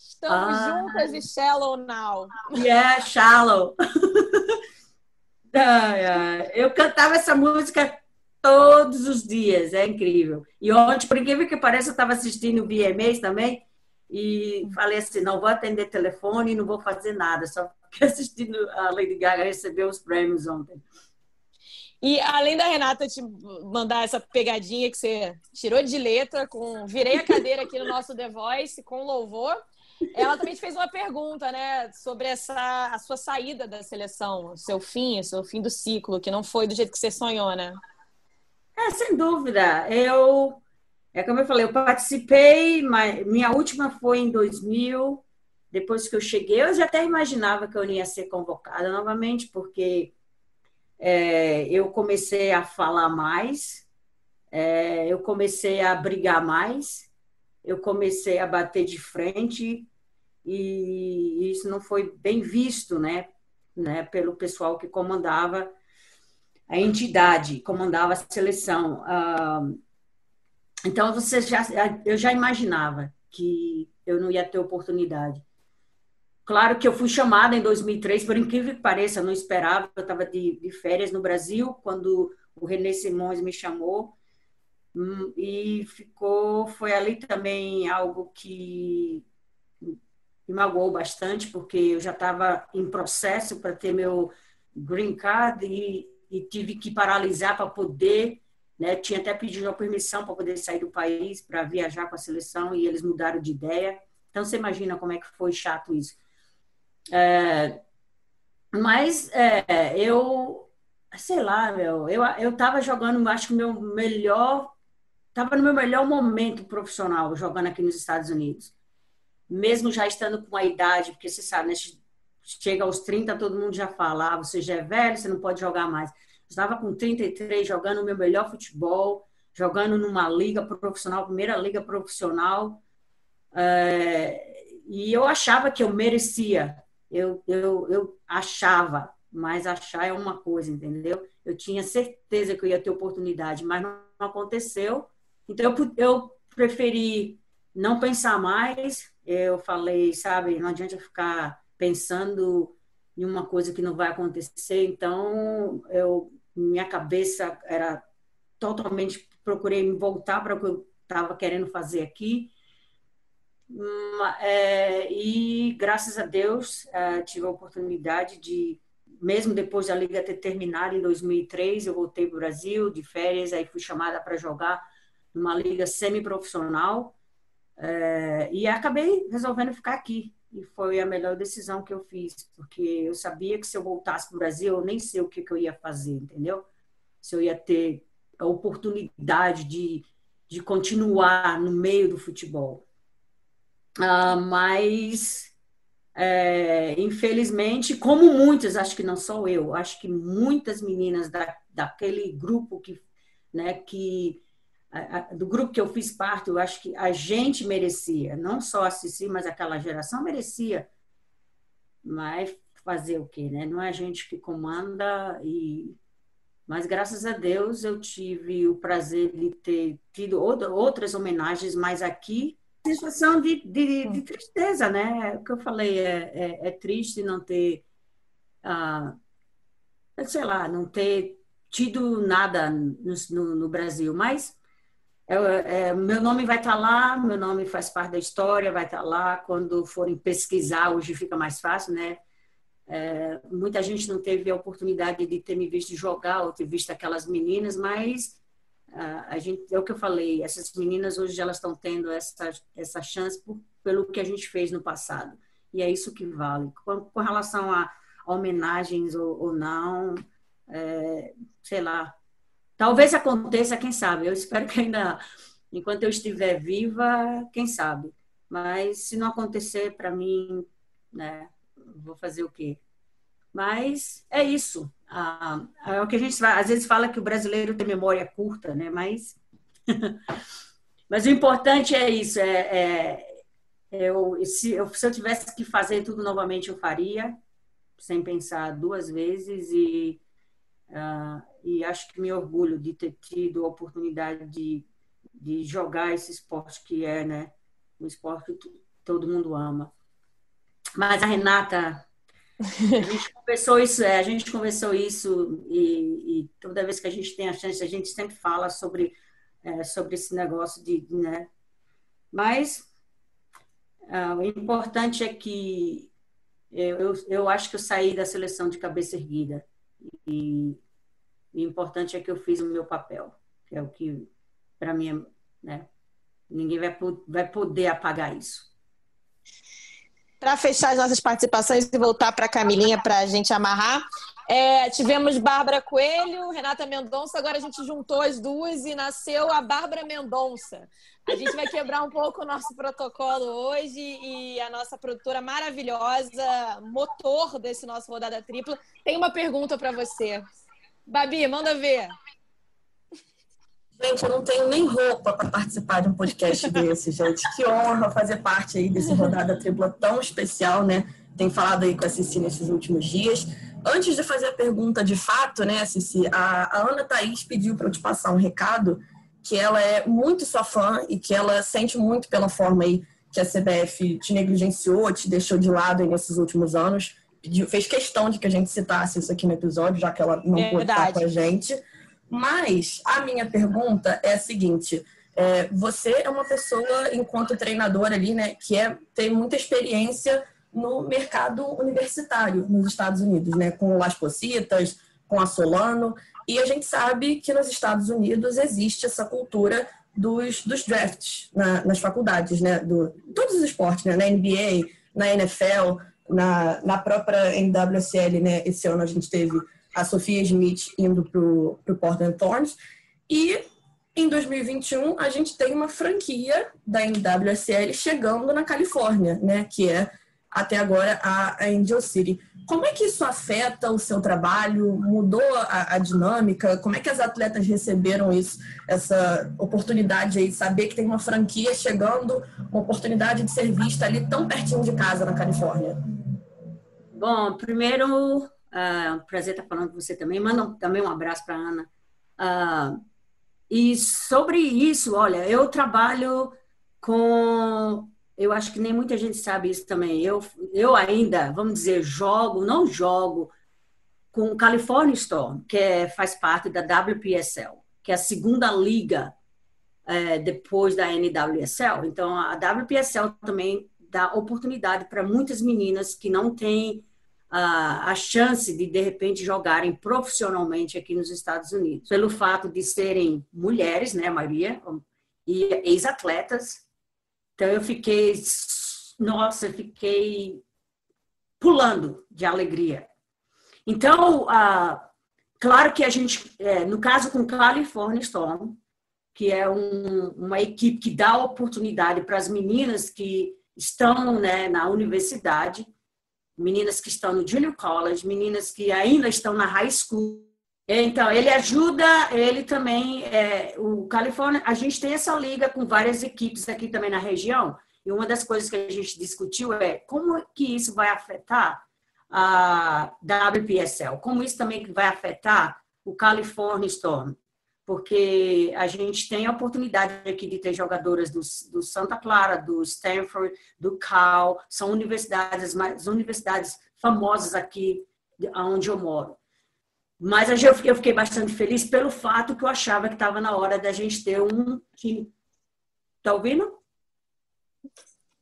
Estamos ah. juntas e Shallow Now. Yeah, Shallow. Eu cantava essa música todos os dias, é incrível. E ontem, por incrível que pareça, eu estava assistindo o VMAs também e falei assim, não vou atender telefone, não vou fazer nada, só fiquei assistindo a Lady Gaga receber os prêmios ontem. E além da Renata te mandar essa pegadinha que você tirou de letra, com virei a cadeira aqui no nosso The Voice com louvor, ela também te fez uma pergunta, né, sobre essa a sua saída da seleção, seu fim, seu fim do ciclo, que não foi do jeito que você sonhou, né? É, sem dúvida. Eu, é como eu falei, eu participei, mas minha última foi em 2000. Depois que eu cheguei, eu já até imaginava que eu ia ser convocada novamente, porque é, eu comecei a falar mais, é, eu comecei a brigar mais, eu comecei a bater de frente, e isso não foi bem visto, né, né, pelo pessoal que comandava a entidade, comandava a seleção. então você já, eu já imaginava que eu não ia ter oportunidade. Claro que eu fui chamada em 2003, por incrível que pareça, eu não esperava. Eu estava de, de, férias no Brasil quando o René Simões me chamou hum, e ficou. Foi ali também algo que me magoou bastante, porque eu já estava em processo para ter meu green card e, e tive que paralisar para poder, né? Tinha até pedido a permissão para poder sair do país, para viajar com a seleção e eles mudaram de ideia. Então você imagina como é que foi chato isso. É, mas é, eu, sei lá, meu, eu eu estava jogando, acho que meu melhor, estava no meu melhor momento profissional jogando aqui nos Estados Unidos mesmo já estando com a idade, porque você sabe, né, chega aos 30, todo mundo já fala, ah, você já é velho, você não pode jogar mais. Eu estava com 33, jogando o meu melhor futebol, jogando numa liga profissional, primeira liga profissional, é, e eu achava que eu merecia, eu, eu, eu achava, mas achar é uma coisa, entendeu? Eu tinha certeza que eu ia ter oportunidade, mas não aconteceu, então eu, eu preferi não pensar mais, eu falei, sabe, não adianta ficar pensando em uma coisa que não vai acontecer. Então, eu minha cabeça era totalmente procurei me voltar para o que eu estava querendo fazer aqui. É, e graças a Deus é, tive a oportunidade de, mesmo depois da liga ter terminado em 2003, eu voltei para o Brasil de férias, aí fui chamada para jogar numa liga semi-profissional é, e acabei resolvendo ficar aqui. e foi a melhor decisão que eu fiz, porque eu sabia que se eu voltasse para o Brasil, eu nem sei o que, que eu ia fazer, entendeu? Se eu ia ter a oportunidade de, de continuar no meio do futebol. Ah, mas, é, infelizmente, como muitas, acho que não sou eu, acho que muitas meninas da, daquele grupo que, né, que do grupo que eu fiz parte, eu acho que a gente merecia, não só a Cici, mas aquela geração merecia. Mas fazer o quê, né? Não é a gente que comanda e mas graças a Deus eu tive o prazer de ter tido outras homenagens, mas aqui sensação de, de, de tristeza, né? É o que eu falei é, é, é triste não ter, ah, sei lá, não ter tido nada no, no, no Brasil, mas é, meu nome vai estar tá lá, meu nome faz parte da história, vai estar tá lá. Quando forem pesquisar, hoje fica mais fácil, né? É, muita gente não teve a oportunidade de ter me visto jogar ou ter visto aquelas meninas, mas a, a gente, é o que eu falei, essas meninas hoje elas estão tendo essa, essa chance por, pelo que a gente fez no passado. E é isso que vale. Com, com relação a, a homenagens ou, ou não, é, sei lá, Talvez aconteça, quem sabe. Eu espero que ainda, enquanto eu estiver viva, quem sabe. Mas se não acontecer para mim, né, vou fazer o quê? Mas é isso. Ah, é o que a gente às vezes fala que o brasileiro tem memória curta, né? Mas, mas o importante é isso. É, é eu, se, eu, se eu tivesse que fazer tudo novamente, eu faria, sem pensar duas vezes e Uh, e acho que me orgulho de ter tido a oportunidade de, de jogar esse esporte que é, né, um esporte que todo mundo ama. Mas a Renata, a gente conversou isso, é, a gente conversou isso e, e, toda vez que a gente tem a chance, a gente sempre fala sobre é, sobre esse negócio de, né? Mas uh, o importante é que eu, eu, eu acho que eu saí da seleção de cabeça erguida e o importante é que eu fiz o meu papel, que é o que, para mim, né, ninguém vai, vai poder apagar isso. Para fechar as nossas participações e voltar para a Camilinha para a gente amarrar, é, tivemos Bárbara Coelho, Renata Mendonça, agora a gente juntou as duas e nasceu a Bárbara Mendonça. A gente vai quebrar um pouco o nosso protocolo hoje e a nossa produtora maravilhosa, motor desse nosso rodada tripla, tem uma pergunta para você. Babi, manda ver. Gente, eu não tenho nem roupa para participar de um podcast desse, gente. Que honra fazer parte aí desse rodada tripla tão especial, né? Tem falado aí com a Cici nesses últimos dias. Antes de fazer a pergunta de fato, né, Cici, a, a Ana Thaís pediu para eu te passar um recado que ela é muito sua fã e que ela sente muito pela forma aí que a CBF te negligenciou, te deixou de lado nesses últimos anos. Pediu, fez questão de que a gente citasse isso aqui no episódio, já que ela não é pôde estar com a gente. Mas a minha pergunta é a seguinte: é, você é uma pessoa, enquanto treinadora ali, né, que é, tem muita experiência no mercado universitário nos Estados Unidos, né, com o Las Positas, com a Solano. E a gente sabe que nos Estados Unidos existe essa cultura dos, dos drafts na, nas faculdades, né? Do, todos os esportes, né? Na NBA, na NFL, na, na própria NWSL, né? Esse ano a gente teve a Sofia Smith indo para o Portland Thorns. E em 2021 a gente tem uma franquia da NWSL chegando na Califórnia, né? Que é até agora a Angel City. Como é que isso afeta o seu trabalho? Mudou a, a, dinâmica? Como é que as atletas receberam isso, essa oportunidade aí, saber que tem uma franquia chegando, uma oportunidade de ser vista ali tão pertinho de casa na Califórnia? Bom, primeiro, uh, prazer estar falando com você também. Manda também um abraço para Ana. Uh, e sobre isso, olha, eu trabalho com eu acho que nem muita gente sabe isso também. Eu, eu ainda, vamos dizer, jogo, não jogo com o California Storm, que é, faz parte da WPSL, que é a segunda liga é, depois da NWSL. Então, a WPSL também dá oportunidade para muitas meninas que não têm a, a chance de, de repente, jogarem profissionalmente aqui nos Estados Unidos, pelo fato de serem mulheres, né, a maioria, e ex-atletas, então, eu fiquei nossa, fiquei pulando de alegria. Então, claro que a gente, é, no caso com California Storm, que é um, uma equipe que dá oportunidade para as meninas que estão né, na universidade, meninas que estão no junior college, meninas que ainda estão na high school. Então, ele ajuda, ele também, é, o Califórnia, a gente tem essa liga com várias equipes aqui também na região, e uma das coisas que a gente discutiu é como que isso vai afetar a WPSL, como isso também vai afetar o California Storm porque a gente tem a oportunidade aqui de ter jogadoras do, do Santa Clara, do Stanford, do Cal, são universidades, mais universidades famosas aqui onde eu moro. Mas eu fiquei bastante feliz pelo fato que eu achava que estava na hora da gente ter um time. Está ouvindo?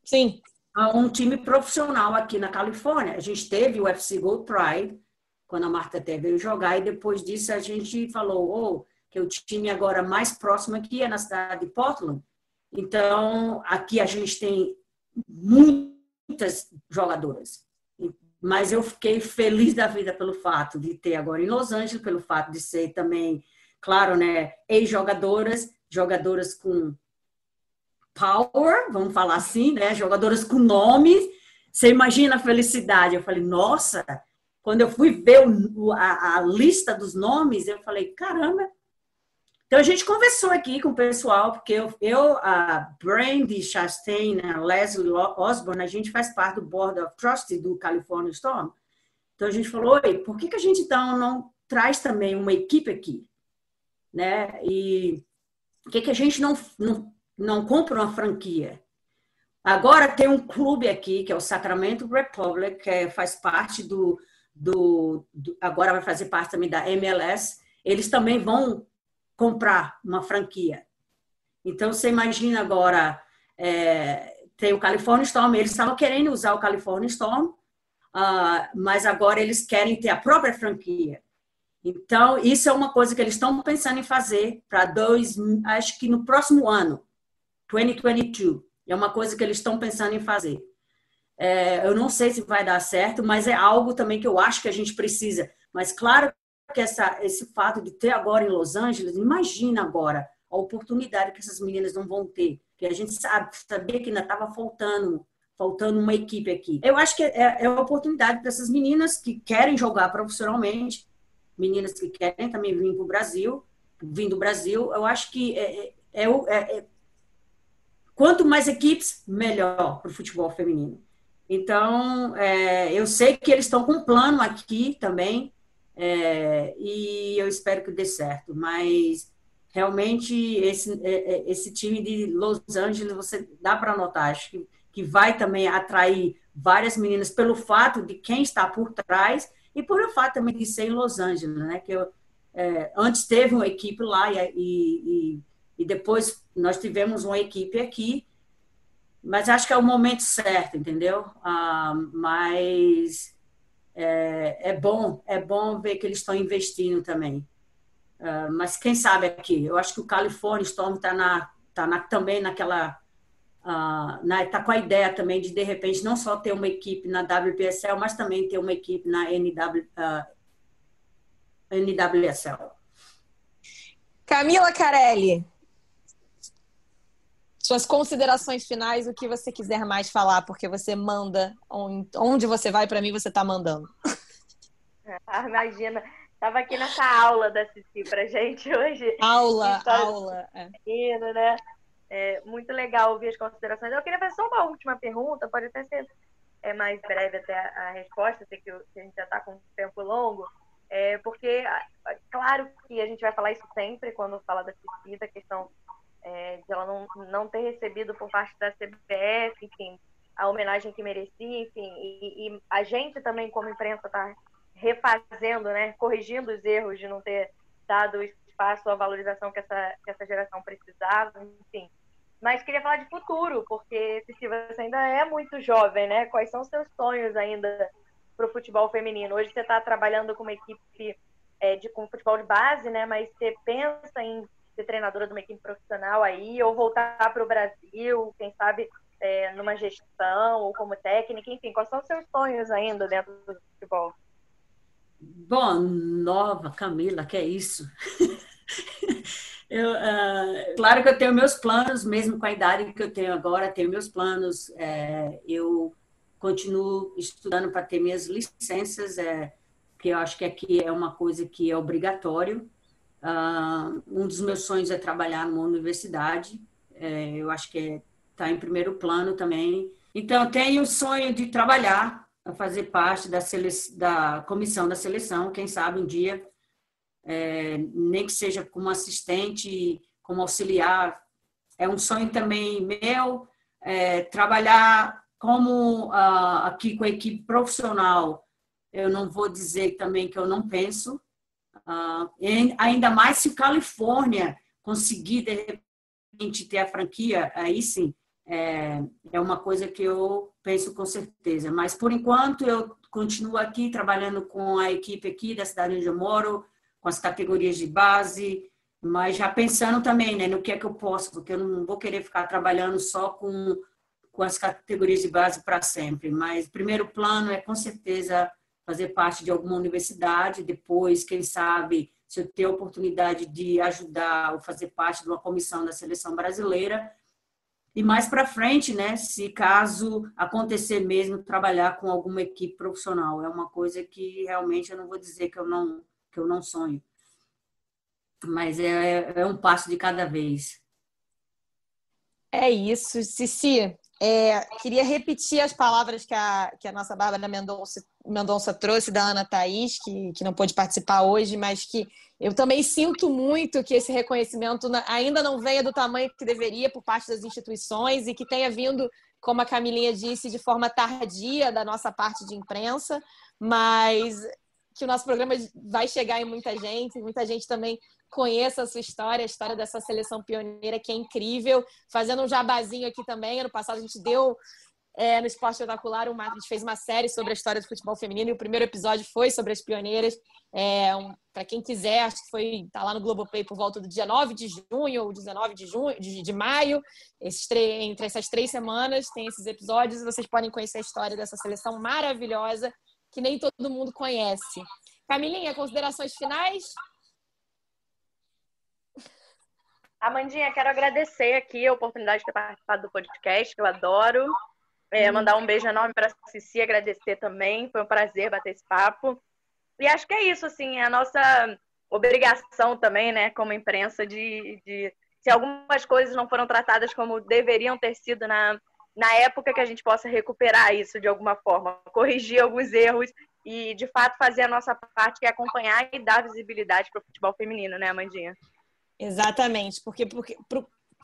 Sim. Ah, um time profissional aqui na Califórnia. A gente teve o FC Gold Pride, quando a Marta até veio jogar, e depois disso a gente falou: oh, que o time agora mais próximo aqui é na cidade de Portland. Então, aqui a gente tem muitas jogadoras. Mas eu fiquei feliz da vida pelo fato de ter agora em Los Angeles, pelo fato de ser também, claro, né, ex-jogadoras, jogadoras com power, vamos falar assim, né, jogadoras com nome. Você imagina a felicidade. Eu falei, nossa, quando eu fui ver a, a lista dos nomes, eu falei, caramba, então, a gente conversou aqui com o pessoal, porque eu, eu a Brandy Chastain, a Leslie Osborne, a gente faz parte do Board of Trustees do California Storm. Então, a gente falou, oi, por que, que a gente então não traz também uma equipe aqui? Né? E por que, que a gente não, não, não compra uma franquia? Agora tem um clube aqui, que é o Sacramento Republic, que é, faz parte do, do, do, Agora vai fazer parte também da MLS. Eles também vão comprar uma franquia. Então, você imagina agora, é, tem o California Storm, eles estavam querendo usar o California Storm, uh, mas agora eles querem ter a própria franquia. Então, isso é uma coisa que eles estão pensando em fazer para dois, acho que no próximo ano, 2022. É uma coisa que eles estão pensando em fazer. É, eu não sei se vai dar certo, mas é algo também que eu acho que a gente precisa. Mas claro que essa, esse fato de ter agora em Los Angeles, imagina agora a oportunidade que essas meninas não vão ter, que a gente sabe, sabia que ainda estava faltando, faltando uma equipe aqui. Eu acho que é, é uma oportunidade para essas meninas que querem jogar profissionalmente, meninas que querem também vir para o Brasil, vir do Brasil, eu acho que é, é, é, é, é quanto mais equipes, melhor para o futebol feminino. Então, é, eu sei que eles estão com um plano aqui também, é, e eu espero que dê certo. Mas realmente esse, é, é, esse time de Los Angeles, você dá para notar, acho que, que vai também atrair várias meninas pelo fato de quem está por trás e por o fato também de ser em Los Angeles, né? Que eu, é, antes teve uma equipe lá e, e, e, depois nós tivemos uma equipe aqui, mas acho que é o momento certo, entendeu? Ah, mas é, é bom, é bom ver que eles estão investindo também. Uh, mas quem sabe aqui? Eu acho que o California Storm está na, tá na, também naquela. Uh, na, tá com a ideia também de, de repente, não só ter uma equipe na WPSL, mas também ter uma equipe na NW, uh, NWSL. Camila Carelli, suas considerações finais, o que você quiser mais falar, porque você manda onde você vai, para mim você está mandando. Ah, imagina, estava aqui nessa aula da Cici para gente hoje. Aula, aula. É. né? É muito legal ouvir as considerações. Eu queria fazer só uma última pergunta, pode até ser é, mais breve até a, resposta, sei que, a gente já está com um tempo longo, é, porque, claro que a gente vai falar isso sempre quando fala da Cici, da questão é, de ela não, não ter recebido por parte da CBF, enfim, a homenagem que merecia, enfim, e, e a gente também, como imprensa, está refazendo, né, corrigindo os erros de não ter dado espaço, a valorização que essa, que essa geração precisava, enfim. Mas queria falar de futuro, porque se você ainda é muito jovem, né? Quais são os seus sonhos ainda para o futebol feminino? Hoje você está trabalhando com uma equipe é, de com futebol de base, né? Mas você pensa em ser treinadora de uma equipe profissional aí, ou voltar para o Brasil, quem sabe é, numa gestão ou como técnica? Enfim, quais são os seus sonhos ainda dentro do futebol? Bom, nova, Camila, que é isso? eu, uh, claro que eu tenho meus planos, mesmo com a idade que eu tenho agora, tenho meus planos. É, eu continuo estudando para ter minhas licenças, é, que eu acho que aqui é uma coisa que é obrigatório. Uh, um dos meus sonhos é trabalhar numa universidade. É, eu acho que está em primeiro plano também. Então, tenho o sonho de trabalhar, fazer parte da, sele... da comissão da seleção, quem sabe um dia, é, nem que seja como assistente, como auxiliar. É um sonho também meu é, trabalhar como uh, aqui com a equipe profissional. Eu não vou dizer também que eu não penso, Uh, ainda mais se Califórnia conseguir, de repente, ter a franquia, aí sim, é, é uma coisa que eu penso com certeza. Mas, por enquanto, eu continuo aqui trabalhando com a equipe aqui da cidade onde eu moro, com as categorias de base, mas já pensando também né, no que é que eu posso, porque eu não vou querer ficar trabalhando só com, com as categorias de base para sempre. Mas o primeiro plano é, com certeza, fazer parte de alguma universidade, depois, quem sabe, se eu ter a oportunidade de ajudar ou fazer parte de uma comissão da seleção brasileira. E mais para frente, né, se caso acontecer mesmo, trabalhar com alguma equipe profissional. É uma coisa que realmente eu não vou dizer que eu não, que eu não sonho. Mas é, é um passo de cada vez. É isso, Cici. É, queria repetir as palavras que a, que a nossa Bárbara Mendonça, Mendonça trouxe da Ana Thaís, que, que não pôde participar hoje, mas que eu também sinto muito que esse reconhecimento ainda não venha do tamanho que deveria por parte das instituições e que tenha vindo, como a Camilinha disse, de forma tardia da nossa parte de imprensa, mas que o nosso programa vai chegar em muita gente, muita gente também conheça a sua história, a história dessa seleção pioneira que é incrível. Fazendo um jabazinho aqui também, ano passado a gente deu é, no Esporte Espetacular, a gente fez uma série sobre a história do futebol feminino e o primeiro episódio foi sobre as pioneiras. É, um, Para quem quiser, acho que foi tá lá no Globoplay por volta do dia 9 de junho ou 19 de, junho, de, de maio. Entre essas três semanas tem esses episódios e vocês podem conhecer a história dessa seleção maravilhosa que nem todo mundo conhece. Camilinha, considerações finais? Amandinha, quero agradecer aqui a oportunidade de ter participado do podcast, eu adoro. É, mandar um beijo enorme para a Cici, agradecer também. Foi um prazer bater esse papo. E acho que é isso, assim, a nossa obrigação também, né, como imprensa, de, de se algumas coisas não foram tratadas como deveriam ter sido na, na época que a gente possa recuperar isso de alguma forma, corrigir alguns erros e, de fato, fazer a nossa parte, que é acompanhar e dar visibilidade para o futebol feminino, né, Amandinha? Exatamente, porque, porque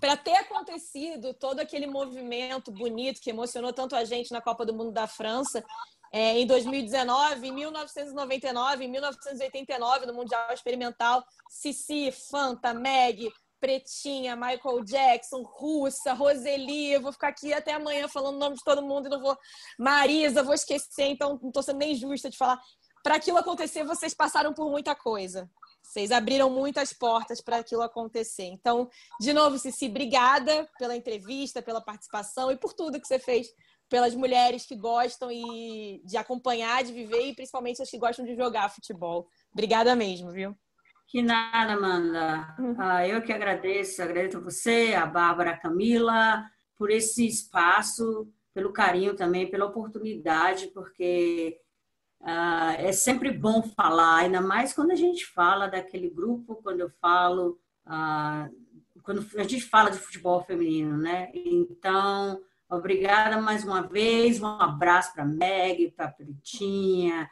para ter acontecido todo aquele movimento bonito que emocionou tanto a gente na Copa do Mundo da França, é, em 2019, em 1999, em 1989, no Mundial Experimental, Cici, Fanta, Meg, Pretinha, Michael Jackson, Russa, Roseli. Vou ficar aqui até amanhã falando o nome de todo mundo e não vou. Marisa, vou esquecer, então não estou sendo nem justa de falar. Para aquilo acontecer, vocês passaram por muita coisa. Vocês abriram muitas portas para aquilo acontecer. Então, de novo, Cici, obrigada pela entrevista, pela participação e por tudo que você fez pelas mulheres que gostam e de acompanhar, de viver e principalmente as que gostam de jogar futebol. Obrigada mesmo, viu? Que nada, Amanda. Uhum. Ah, eu que agradeço, agradeço a você, a Bárbara, a Camila, por esse espaço, pelo carinho também, pela oportunidade, porque ah, é sempre bom falar, ainda mais quando a gente fala daquele grupo, quando eu falo, ah, quando a gente fala de futebol feminino, né? Então, obrigada mais uma vez, um abraço para Meg, para Pretinha,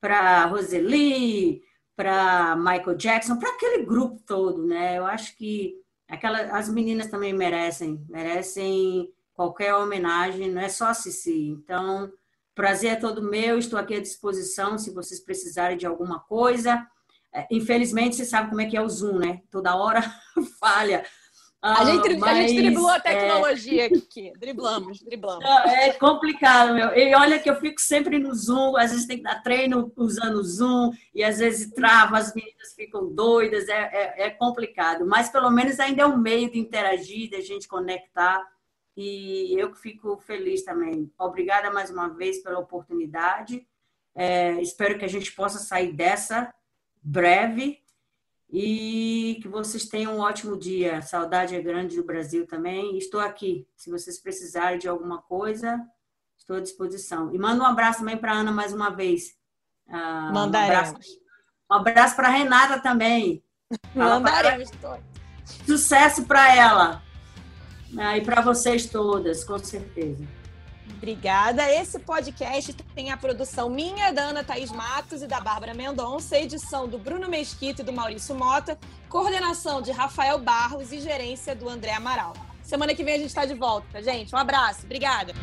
para Roseli, para Michael Jackson, para aquele grupo todo, né? Eu acho que aquela, as meninas também merecem, merecem qualquer homenagem, não é só a Cici. Então, prazer é todo meu, estou aqui à disposição se vocês precisarem de alguma coisa. É, infelizmente, você sabe como é que é o Zoom, né? Toda hora falha. A gente, mas, a gente driblou a tecnologia é... aqui. Driblamos, driblamos. É complicado, meu. E olha que eu fico sempre no Zoom, às vezes tem que dar treino usando o Zoom, e às vezes trava, as meninas ficam doidas, é, é, é complicado. Mas pelo menos ainda é um meio de interagir, de a gente conectar. E eu fico feliz também. Obrigada mais uma vez pela oportunidade. É, espero que a gente possa sair dessa breve e que vocês tenham um ótimo dia. Saudade é grande do Brasil também. Estou aqui. Se vocês precisarem de alguma coisa, estou à disposição. E manda um abraço também para Ana mais uma vez. Ah, Mandaremos. Um abraço, um para Renata também. Mandaremos. Sucesso para ela. Ah, e para vocês todas, com certeza. Obrigada. Esse podcast tem a produção minha, da Ana Thaís Matos e da Bárbara Mendonça, edição do Bruno Mesquita e do Maurício Mota, coordenação de Rafael Barros e gerência do André Amaral. Semana que vem a gente está de volta, gente. Um abraço. Obrigada.